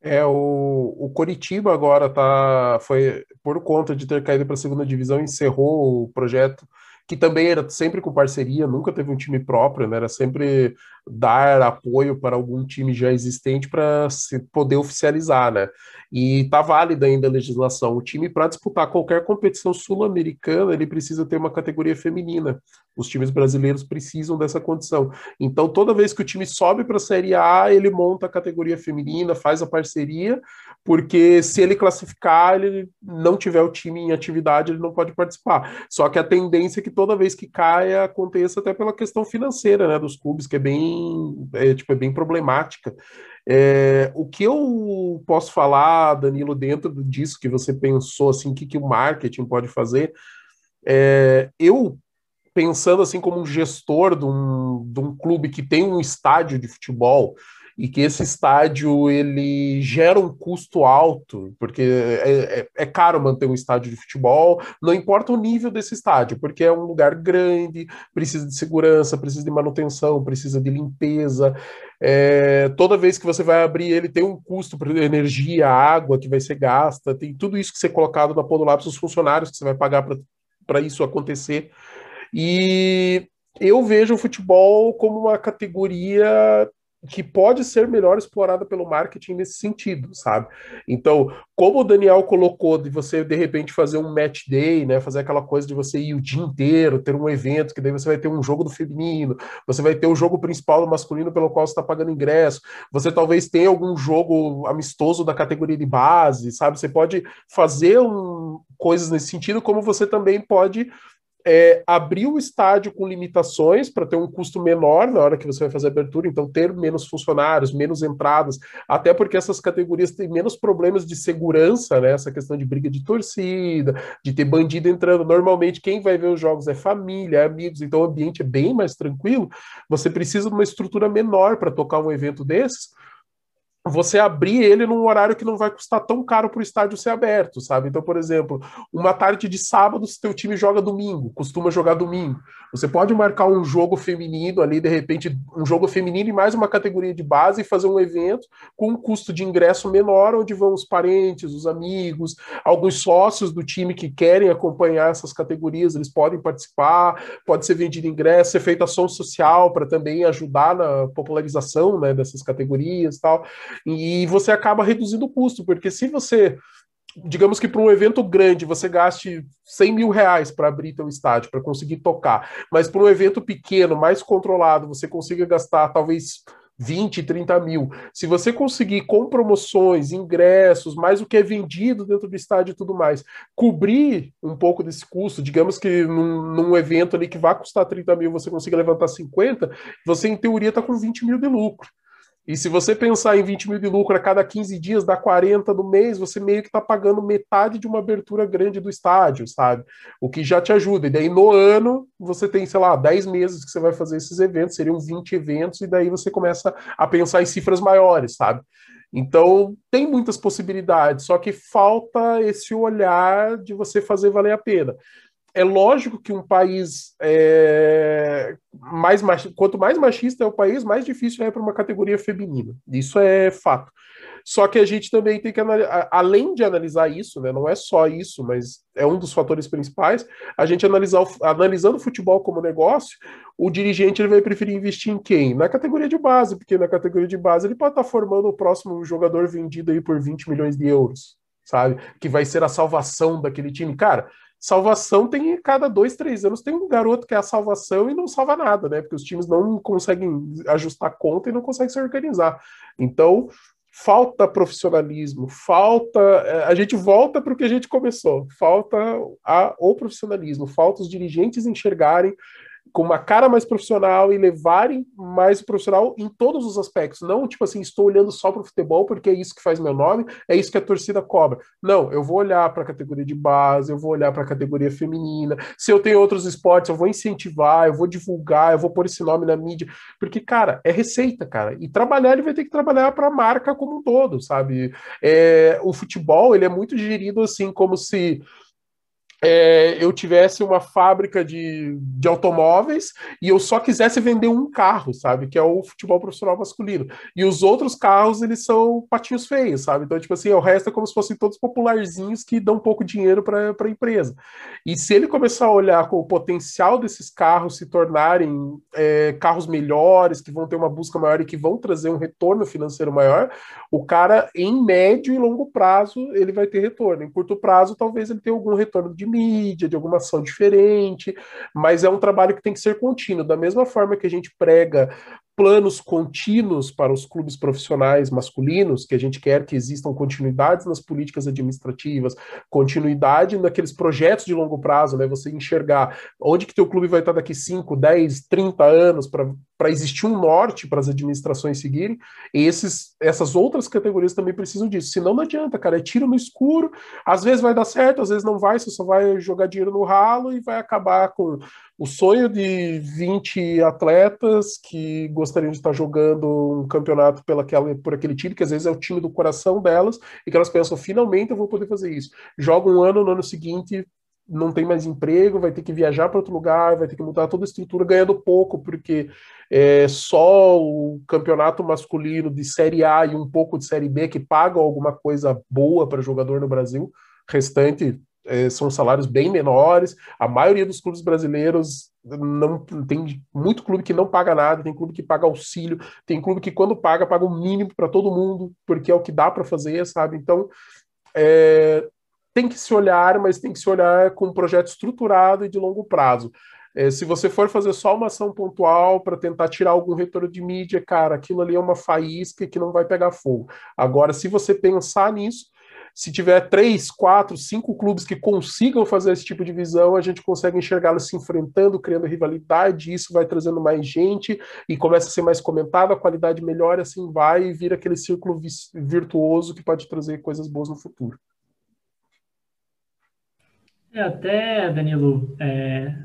Speaker 2: É, o, o Coritiba agora tá, foi por conta de ter caído para a segunda divisão, encerrou o projeto, que também era sempre com parceria, nunca teve um time próprio, né? Era sempre dar apoio para algum time já existente para se poder oficializar, né? E está válida ainda a legislação. O time, para disputar qualquer competição sul-americana, ele precisa ter uma categoria feminina. Os times brasileiros precisam dessa condição. Então, toda vez que o time sobe para a Série A, ele monta a categoria feminina, faz a parceria, porque se ele classificar, ele não tiver o time em atividade, ele não pode participar. Só que a tendência é que toda vez que caia, aconteça até pela questão financeira, né, dos clubes, que é bem, é, tipo, é bem problemática. É, o que eu posso falar, Danilo, dentro disso que você pensou, assim, o que, que o marketing pode fazer? É, eu, pensando assim como um gestor de um, de um clube que tem um estádio de futebol, e que esse estádio ele gera um custo alto, porque é, é, é, caro manter um estádio de futebol, não importa o nível desse estádio, porque é um lugar grande, precisa de segurança, precisa de manutenção, precisa de limpeza. É, toda vez que você vai abrir ele tem um custo para energia, água que vai ser gasta, tem tudo isso que ser colocado na ponta do lápis, os funcionários que você vai pagar para isso acontecer. E eu vejo o futebol como uma categoria que pode ser melhor explorada pelo marketing nesse sentido, sabe? Então, como o Daniel colocou de você de repente fazer um match day, né, fazer aquela coisa de você ir o dia inteiro, ter um evento que daí você vai ter um jogo do feminino, você vai ter o jogo principal do masculino pelo qual você está pagando ingresso, você talvez tenha algum jogo amistoso da categoria de base, sabe? Você pode fazer um, coisas nesse sentido, como você também pode é, abrir o estádio com limitações para ter um custo menor na hora que você vai fazer a abertura, então ter menos funcionários, menos entradas, até porque essas categorias têm menos problemas de segurança, né? Essa questão de briga de torcida, de ter bandido entrando. Normalmente quem vai ver os jogos é família, é amigos, então o ambiente é bem mais tranquilo. Você precisa de uma estrutura menor para tocar um evento desses você abrir ele num horário que não vai custar tão caro para o estádio ser aberto, sabe? Então, por exemplo, uma tarde de sábado, se teu time joga domingo, costuma jogar domingo, você pode marcar um jogo feminino ali, de repente, um jogo feminino e mais uma categoria de base e fazer um evento com um custo de ingresso menor, onde vão os parentes, os amigos, alguns sócios do time que querem acompanhar essas categorias, eles podem participar, pode ser vendido ingresso, ser feita ação social para também ajudar na popularização né, dessas categorias e tal. E você acaba reduzindo o custo, porque se você digamos que para um evento grande você gaste 100 mil reais para abrir teu estádio, para conseguir tocar, mas para um evento pequeno, mais controlado, você consiga gastar talvez 20, 30 mil. Se você conseguir com promoções, ingressos, mais o que é vendido dentro do estádio e tudo mais, cobrir um pouco desse custo, digamos que num, num evento ali que vai custar 30 mil, você consiga levantar 50, você em teoria está com 20 mil de lucro. E se você pensar em 20 mil de lucro a cada 15 dias, dá 40 no mês, você meio que está pagando metade de uma abertura grande do estádio, sabe? O que já te ajuda. E daí no ano, você tem, sei lá, 10 meses que você vai fazer esses eventos, seriam 20 eventos, e daí você começa a pensar em cifras maiores, sabe? Então, tem muitas possibilidades, só que falta esse olhar de você fazer valer a pena é lógico que um país é, mais machista, quanto mais machista é o país, mais difícil é para uma categoria feminina. Isso é fato. Só que a gente também tem que além de analisar isso, né, não é só isso, mas é um dos fatores principais, a gente analisar, analisando o futebol como negócio, o dirigente ele vai preferir investir em quem? Na categoria de base, porque na categoria de base ele pode estar formando o próximo jogador vendido aí por 20 milhões de euros, sabe? Que vai ser a salvação daquele time. Cara, salvação tem cada dois, três anos tem um garoto que é a salvação e não salva nada, né? Porque os times não conseguem ajustar conta e não conseguem se organizar. Então, falta profissionalismo, falta. É, a gente volta para o que a gente começou, falta a, o profissionalismo, falta os dirigentes enxergarem com uma cara mais profissional e levarem mais profissional em todos os aspectos. Não, tipo assim, estou olhando só para o futebol porque é isso que faz meu nome, é isso que a torcida cobra. Não, eu vou olhar para a categoria de base, eu vou olhar para a categoria feminina. Se eu tenho outros esportes, eu vou incentivar, eu vou divulgar, eu vou pôr esse nome na mídia. Porque, cara, é receita, cara. E trabalhar, ele vai ter que trabalhar para a marca como um todo, sabe? É, o futebol, ele é muito gerido assim, como se é, eu tivesse uma fábrica de, de automóveis e eu só quisesse vender um carro, sabe? Que é o futebol profissional masculino. E os outros carros, eles são patinhos feios, sabe? Então, tipo assim, o resto é como se fossem todos popularzinhos que dão pouco dinheiro para a empresa. E se ele começar a olhar com o potencial desses carros se tornarem é, carros melhores, que vão ter uma busca maior e que vão trazer um retorno financeiro maior, o cara, em médio e longo prazo, ele vai ter retorno. Em curto prazo, talvez ele tenha algum retorno de mídia, de alguma ação diferente, mas é um trabalho que tem que ser contínuo. Da mesma forma que a gente prega planos contínuos para os clubes profissionais masculinos, que a gente quer que existam continuidades nas políticas administrativas, continuidade naqueles projetos de longo prazo, né? Você enxergar onde que teu clube vai estar daqui 5, 10, 30 anos para existir um norte para as administrações seguirem. E esses, essas outras categorias também precisam disso. Senão não adianta, cara, é tiro no escuro, às vezes vai dar certo, às vezes não vai, você só vai jogar dinheiro no ralo e vai acabar com o sonho de 20 atletas que gostariam de estar jogando um campeonato pela por aquele time, que às vezes é o time do coração delas, e que elas pensam, finalmente eu vou poder fazer isso. Joga um ano, no ano seguinte não tem mais emprego, vai ter que viajar para outro lugar, vai ter que mudar toda a estrutura, ganhando pouco, porque é só o campeonato masculino de Série A e um pouco de Série B que pagam alguma coisa boa para jogador no Brasil, restante é, são salários bem menores. A maioria dos clubes brasileiros não tem muito clube que não paga nada, tem clube que paga auxílio, tem clube que quando paga paga o mínimo para todo mundo, porque é o que dá para fazer, sabe? Então é, tem que se olhar, mas tem que se olhar com um projeto estruturado e de longo prazo. É, se você for fazer só uma ação pontual para tentar tirar algum retorno de mídia, cara, aquilo ali é uma faísca que não vai pegar fogo. Agora, se você pensar nisso, se tiver três, quatro, cinco clubes que consigam fazer esse tipo de visão, a gente consegue enxergá-los se enfrentando, criando rivalidade, isso vai trazendo mais gente e começa a ser mais comentado, a qualidade melhora, assim vai e vira aquele círculo virtuoso que pode trazer coisas boas no futuro.
Speaker 4: É, até, Danilo, é,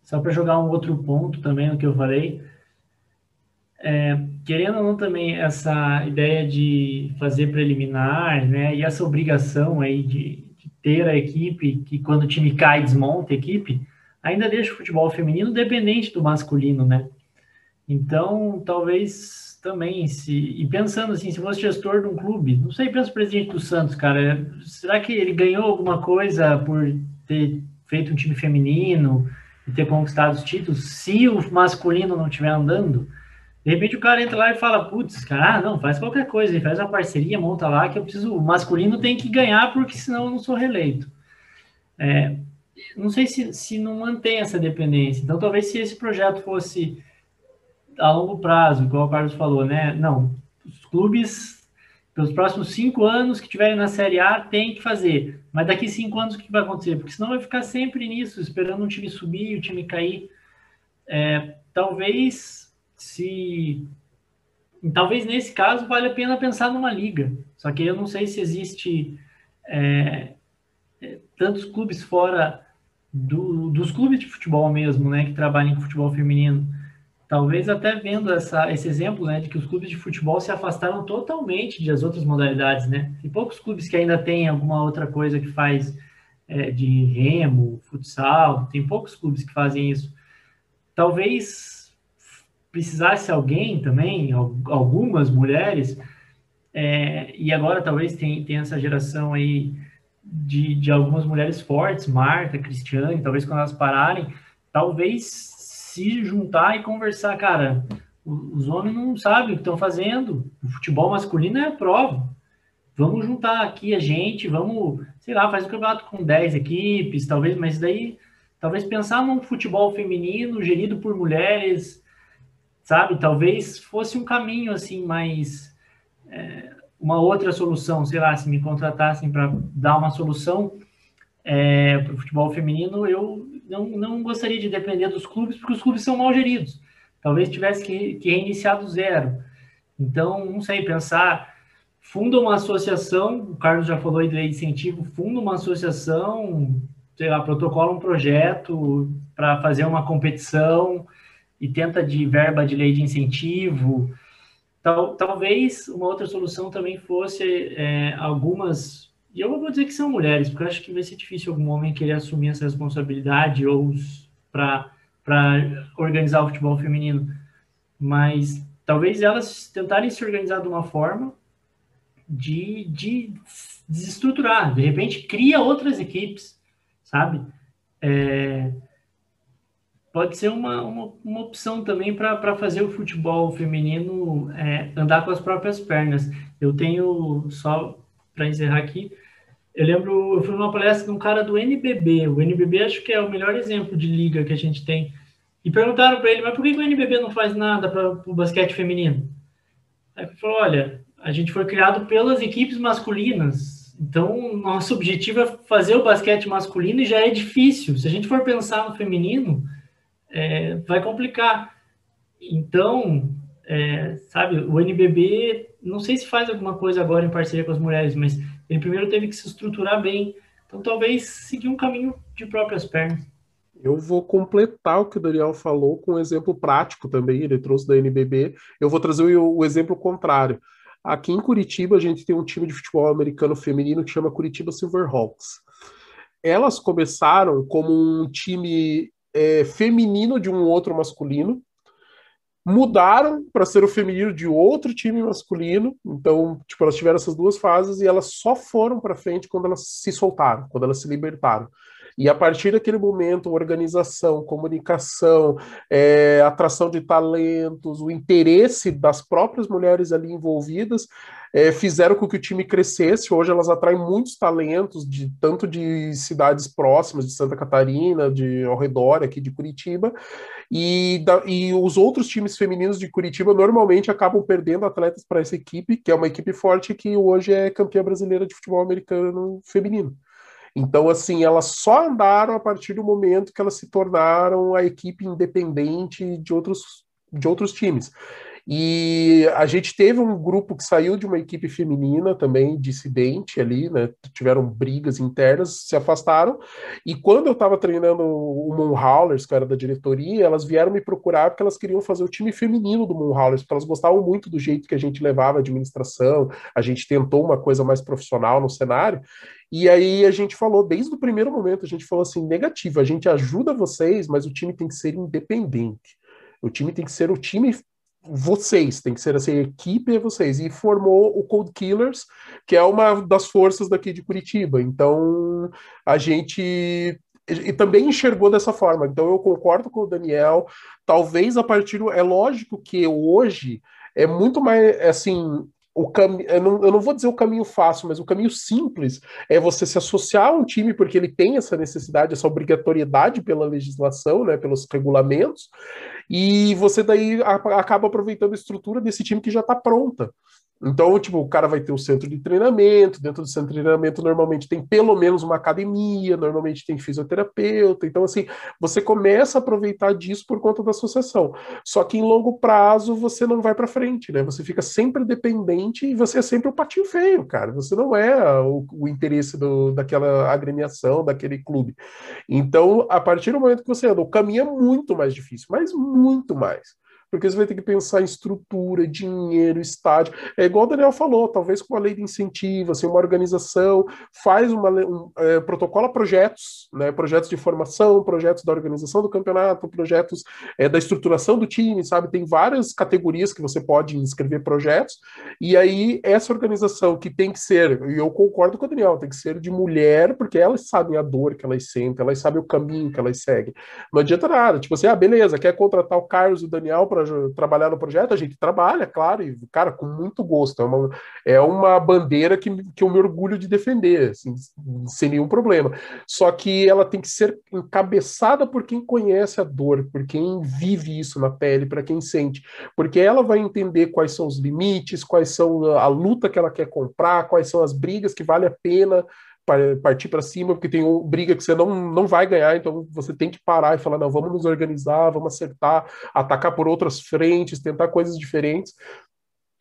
Speaker 4: só para jogar um outro ponto também no que eu falei, é, querendo ou não também essa ideia de fazer preliminar, né, e essa obrigação aí de, de, ter a equipe, que quando o time cai, desmonta a equipe, ainda deixa o futebol feminino dependente do masculino, né? Então, talvez também, se, e pensando assim, se fosse gestor de um clube, não sei, pensa o presidente do Santos, cara, será que ele ganhou alguma coisa por ter feito um time feminino e ter conquistado os títulos, se o masculino não estiver andando? De repente o cara entra lá e fala, putz, cara, ah, não, faz qualquer coisa, faz uma parceria, monta lá, que eu preciso, o masculino tem que ganhar, porque senão eu não sou reeleito. É, não sei se, se não mantém essa dependência. Então, talvez se esse projeto fosse a longo prazo, como o Carlos falou, né? Não, os clubes, pelos próximos cinco anos que tiverem na Série A, tem que fazer. Mas daqui cinco anos o que vai acontecer? Porque senão vai ficar sempre nisso, esperando um time subir, o time cair. É, talvez se talvez nesse caso vale a pena pensar numa liga. Só que eu não sei se existe é, é tantos clubes fora do, dos clubes de futebol mesmo, né, que trabalham com futebol feminino. Talvez até vendo essa, esse exemplo, né, de que os clubes de futebol se afastaram totalmente das outras modalidades, né? Tem poucos clubes que ainda têm alguma outra coisa que faz é, de remo, futsal, tem poucos clubes que fazem isso. Talvez precisasse alguém também, algumas mulheres, é, e agora talvez tem, tem essa geração aí de, de algumas mulheres fortes, Marta, Cristiane, talvez quando elas pararem, talvez se juntar e conversar, cara, os homens não sabem o que estão fazendo, o futebol masculino é a prova. Vamos juntar aqui a gente, vamos, sei lá, faz um campeonato com 10 equipes, talvez, mas daí, talvez pensar num futebol feminino gerido por mulheres, sabe? Talvez fosse um caminho assim mais é, uma outra solução, sei lá, se me contratassem para dar uma solução é, para o futebol feminino, eu não, não gostaria de depender dos clubes, porque os clubes são mal geridos. Talvez tivesse que, que reiniciar do zero. Então, não sei, pensar, funda uma associação, o Carlos já falou aí de incentivo, funda uma associação, sei lá, protocola um projeto para fazer uma competição e tenta de verba de lei de incentivo, Tal, talvez uma outra solução também fosse é, algumas, e eu vou dizer que são mulheres, porque eu acho que vai ser difícil algum homem querer assumir essa responsabilidade ou para organizar o futebol feminino, mas talvez elas tentarem se organizar de uma forma de, de desestruturar, de repente cria outras equipes, sabe? É, pode ser uma, uma, uma opção também para fazer o futebol feminino é, andar com as próprias pernas. Eu tenho, só para encerrar aqui, eu lembro, eu fui numa palestra de um cara do NBB. O NBB acho que é o melhor exemplo de liga que a gente tem. E perguntaram para ele, mas por que, o NBB não faz nada para o basquete feminino? Aí ele falou, olha, a gente foi criado pelas equipes masculinas. Então, nosso objetivo é fazer o basquete masculino e já é difícil. Se a gente for pensar no feminino, é, vai complicar. Então, é, sabe, o NBB, não sei se faz alguma coisa agora em parceria com as mulheres, mas ele primeiro teve que se estruturar bem. Então, talvez seguir um caminho de próprias pernas.
Speaker 2: Eu vou completar o que o Daniel falou com um exemplo prático também, ele trouxe da NBB. Eu vou trazer o, o exemplo contrário. Aqui em Curitiba, a gente tem um time de futebol americano feminino que chama Curitiba Silverhawks. Elas começaram como um time é, feminino de um outro masculino, mudaram para ser o feminino de outro time masculino. Então, tipo, elas tiveram essas duas fases e elas só foram para frente quando elas se soltaram, quando elas se libertaram. E a partir daquele momento, organização, comunicação, é, atração de talentos, o interesse das próprias mulheres ali envolvidas é, fizeram com que o time crescesse. Hoje elas atraem muitos talentos, de tanto de cidades próximas, de Santa Catarina, de ao redor aqui de Curitiba. E, da, e os outros times femininos de Curitiba normalmente acabam perdendo atletas para essa equipe, que é uma equipe forte que hoje é campeã brasileira de futebol americano feminino. Então, assim, elas só andaram a partir do momento que elas se tornaram a equipe independente de outros, de outros times. E a gente teve um grupo que saiu de uma equipe feminina também, dissidente ali, né? Tiveram brigas internas, se afastaram. E quando eu estava treinando o Moonhowlers, que era da diretoria, elas vieram me procurar porque elas queriam fazer o time feminino do Moonhowlers, porque elas gostavam muito do jeito que a gente levava a administração, a gente tentou uma coisa mais profissional no cenário. E aí a gente falou, desde o primeiro momento, a gente falou assim: negativo, a gente ajuda vocês, mas o time tem que ser independente. O time tem que ser o time vocês, tem que ser assim, a equipe é vocês. E formou o Cold Killers, que é uma das forças daqui de Curitiba. Então, a gente e também enxergou dessa forma. Então, eu concordo com o Daniel. Talvez a partir. É lógico que hoje é muito mais. Assim, o cam... eu, não, eu não vou dizer o caminho fácil, mas o caminho simples é você se associar a um time porque ele tem essa necessidade, essa obrigatoriedade pela legislação, né, pelos regulamentos, e você daí acaba aproveitando a estrutura desse time que já está pronta. Então, tipo, o cara vai ter o centro de treinamento, dentro do centro de treinamento normalmente tem pelo menos uma academia, normalmente tem fisioterapeuta, então assim, você começa a aproveitar disso por conta da associação. Só que em longo prazo você não vai para frente, né? Você fica sempre dependente e você é sempre o patinho feio, cara. Você não é o, o interesse do, daquela agremiação, daquele clube. Então, a partir do momento que você anda, o caminho é muito mais difícil, mas muito mais porque você vai ter que pensar em estrutura, dinheiro, estádio. É igual o Daniel falou, talvez com uma lei de incentivo, assim, uma organização faz uma um, é, protocola projetos, né, projetos de formação, projetos da organização do campeonato, projetos é, da estruturação do time, sabe? Tem várias categorias que você pode inscrever projetos, e aí essa organização que tem que ser, e eu concordo com o Daniel, tem que ser de mulher, porque elas sabem a dor que elas sentem, elas sabem o caminho que elas seguem. Não adianta nada, tipo assim, ah, beleza, quer contratar o Carlos e o Daniel para para trabalhar no projeto, a gente trabalha, claro, e, cara, com muito gosto. É uma, é uma bandeira que, que eu me orgulho de defender, assim, sem nenhum problema. Só que ela tem que ser encabeçada por quem conhece a dor, por quem vive isso na pele, para quem sente. Porque ela vai entender quais são os limites, quais são a luta que ela quer comprar, quais são as brigas que vale a pena partir para cima, porque tem briga que você não, não vai ganhar, então você tem que parar e falar, não, vamos nos organizar, vamos acertar, atacar por outras frentes, tentar coisas diferentes,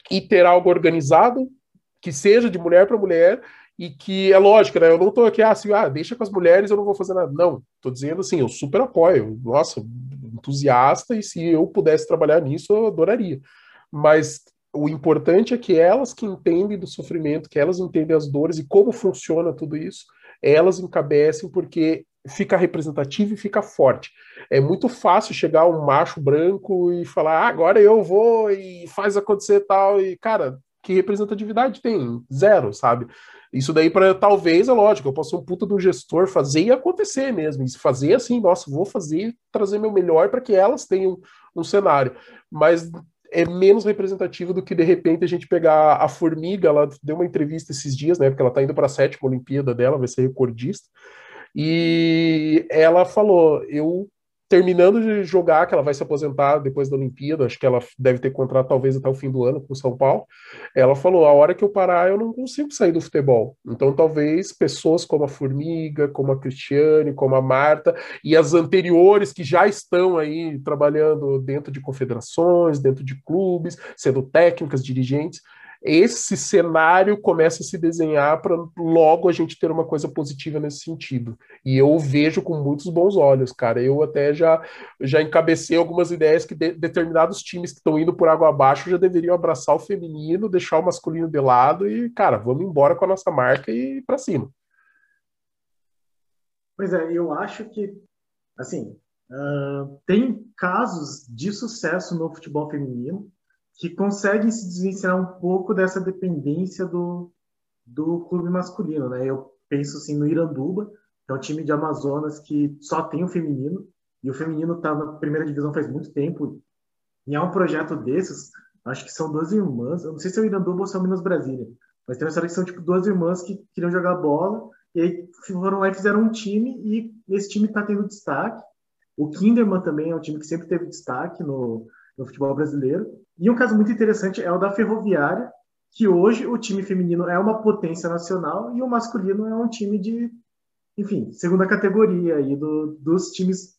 Speaker 2: e ter algo organizado, que seja de mulher para mulher, e que é lógico, né? Eu não estou aqui assim, ah, deixa com as mulheres, eu não vou fazer nada. Não, estou dizendo assim, eu super apoio, nossa, entusiasta, e se eu pudesse trabalhar nisso, eu adoraria. Mas o importante é que elas que entendem do sofrimento, que elas entendem as dores e como funciona tudo isso, elas encabecem porque fica representativo e fica forte. É muito fácil chegar um macho branco e falar, ah, agora eu vou e faz acontecer tal e cara, que representatividade tem? Zero, sabe? Isso daí para talvez é lógico, eu posso ser um puta do gestor fazer e acontecer mesmo, e fazer assim, nossa, vou fazer, trazer meu melhor para que elas tenham um cenário. Mas é menos representativo do que de repente a gente pegar a formiga, ela deu uma entrevista esses dias, né? Porque ela tá indo para a sétima Olimpíada dela, vai ser recordista. E ela falou: eu terminando de jogar, que ela vai se aposentar depois da Olimpíada, acho que ela deve ter contrato talvez até o fim do ano com o São Paulo. Ela falou: a hora que eu parar, eu não consigo sair do futebol. Então, talvez pessoas como a Formiga, como a Cristiane, como a Marta e as anteriores que já estão aí trabalhando dentro de confederações, dentro de clubes, sendo técnicas, dirigentes, esse cenário começa a se desenhar para logo a gente ter uma coisa positiva nesse sentido. E eu vejo com muitos bons olhos, cara. Eu até já, já encabecei algumas ideias que de, determinados times que estão indo por água abaixo já deveriam abraçar o feminino, deixar o masculino de lado e, cara, vamos embora com a nossa marca e para cima.
Speaker 3: Pois é, eu acho que, assim, uh, tem casos de sucesso no futebol feminino que conseguem se desvencilhar um pouco dessa dependência do, do clube masculino, né? Eu penso assim no Iranduba, que é um time de Amazonas que só tem o feminino, e o feminino está na primeira divisão faz muito tempo, e é um projeto desses, acho que são duas irmãs, eu não sei se é o Iranduba ou se é o Minas Brasília, mas tem uma história que são tipo duas irmãs que queriam jogar bola, e aí foram lá e fizeram um time, e esse time está tendo destaque. O Kinderman também é um time que sempre teve destaque no, no futebol brasileiro. E um caso muito interessante é o da Ferroviária, que hoje o time feminino é uma potência nacional e o masculino é um time de, enfim, segunda categoria aí do, dos times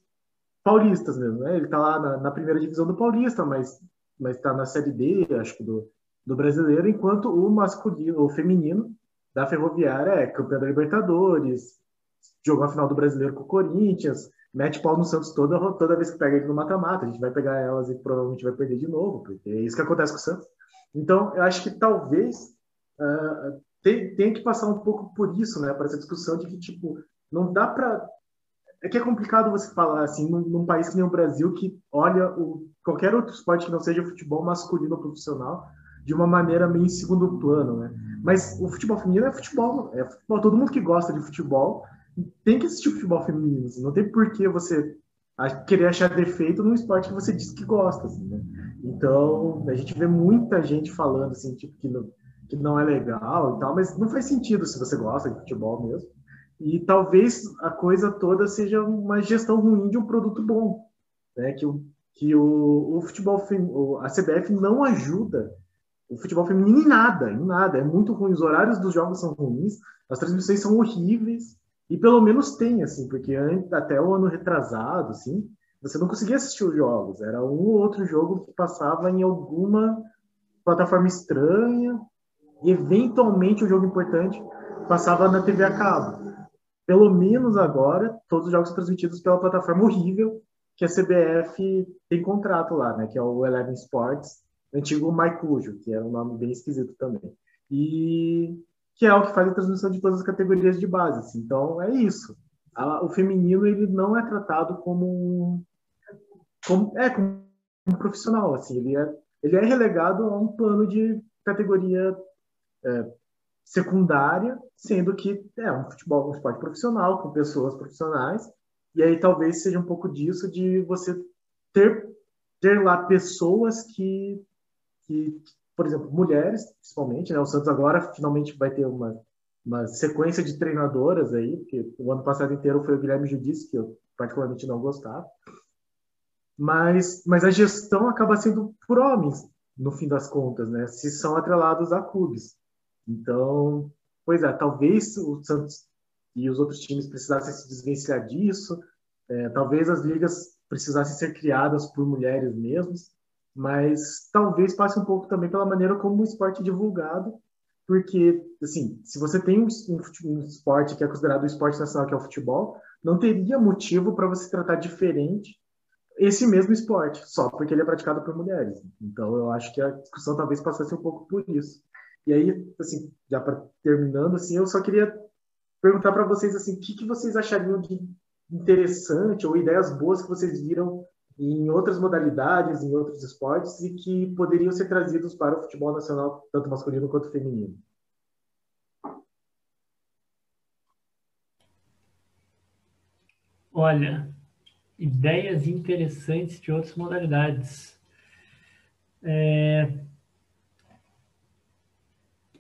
Speaker 3: paulistas mesmo. Né? Ele está lá na, na, primeira divisão do Paulista, mas mas está na série D, acho que do, do brasileiro, enquanto o masculino, o feminino da Ferroviária é campeão da Libertadores, jogou a final do brasileiro com o Corinthians, mete pau no Santos toda, toda vez que pega ele no mata-mata. A gente vai pegar elas e provavelmente vai perder de novo, porque é isso que acontece com o Santos. Então, eu acho que talvez uh, tenha que passar um pouco por isso, né? Para essa discussão de que, tipo, não dá para. É que é complicado você falar assim, num, num, país que nem o Brasil, que olha o, qualquer outro esporte que não seja futebol masculino ou profissional de uma maneira meio em segundo plano, né? Mas o futebol feminino é futebol, é futebol. Todo mundo que gosta de futebol tem que assistir futebol feminino. Assim, não tem por que você querer achar defeito num esporte que você diz que gosta. Assim, né? Então, a gente vê muita gente falando assim, tipo, que no, que não é legal e tal, mas não faz sentido se você gosta de futebol mesmo. E talvez a coisa toda seja uma gestão ruim de um produto bom, né? Que o, que o, o futebol, a CBF não ajuda o futebol feminino em nada, em nada. É muito ruim. Os horários dos jogos são ruins, as transmissões são horríveis. E pelo menos tem, assim, porque até o ano retrasado, assim, você não conseguia assistir os jogos. Era um ou outro jogo que passava em alguma plataforma estranha, e eventualmente o jogo importante passava na TV a cabo. Pelo menos agora, todos os jogos são transmitidos pela plataforma horrível que a CBF tem contrato lá, né? Que é o Eleven Sports, antigo MyCujo, que era um nome bem esquisito também. E que é o que faz a transmissão de todas as categorias de base. Assim. Então, é isso. O feminino ele não é tratado como, como é como um profissional. Assim. Ele, é, ele é relegado a um plano de categoria é, secundária, sendo que é um futebol, um esporte profissional, com pessoas profissionais. E aí talvez seja um pouco disso de você ter, ter lá pessoas que que, por exemplo, mulheres, principalmente, né? O Santos agora finalmente vai ter uma, uma sequência de treinadoras aí, porque o ano passado inteiro foi o Guilherme Judice, que eu particularmente não gostava. Mas, mas a gestão acaba sendo por homens, no fim das contas, né? Se são atrelados a clubes. Então, pois é, talvez o Santos e os outros times precisassem se desvencilhar disso, é, talvez as ligas precisassem ser criadas por mulheres mesmas, mas talvez passe um pouco também pela maneira como o esporte é divulgado, porque, assim, se você tem um, um, um esporte que é considerado o esporte nacional, que é o futebol, não teria motivo para você tratar diferente esse mesmo esporte, só porque ele é praticado por mulheres. Então, eu acho que a discussão talvez passasse um pouco por isso. E aí, assim, já para terminando, assim, eu só queria perguntar para vocês, assim, o que, que vocês achariam de interessante ou ideias boas que vocês viram em outras modalidades, em outros esportes e que poderiam ser trazidos para o futebol nacional, tanto masculino quanto feminino.
Speaker 4: Olha, ideias interessantes de outras modalidades. É...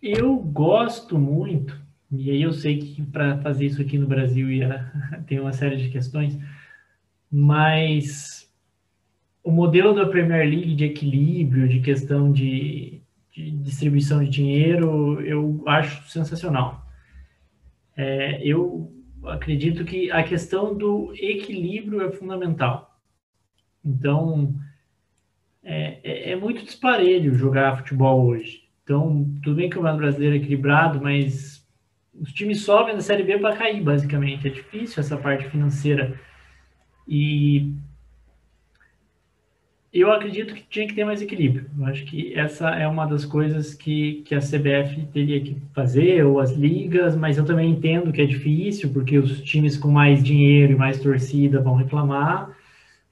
Speaker 4: Eu gosto muito, e aí eu sei que para fazer isso aqui no Brasil ia [laughs] ter uma série de questões, mas o modelo da Premier League de equilíbrio, de questão de, de distribuição de dinheiro, eu acho sensacional. É, eu acredito que a questão do equilíbrio é fundamental. Então, é, é, é muito disparelho jogar futebol hoje. Então, tudo bem que o brasileiro é equilibrado, mas os times sobem da Série B para cair, basicamente. É difícil essa parte financeira. E eu acredito que tinha que ter mais equilíbrio. Eu acho que essa é uma das coisas que, que a CBF teria que fazer, ou as ligas, mas eu também entendo que é difícil, porque os times com mais dinheiro e mais torcida vão reclamar,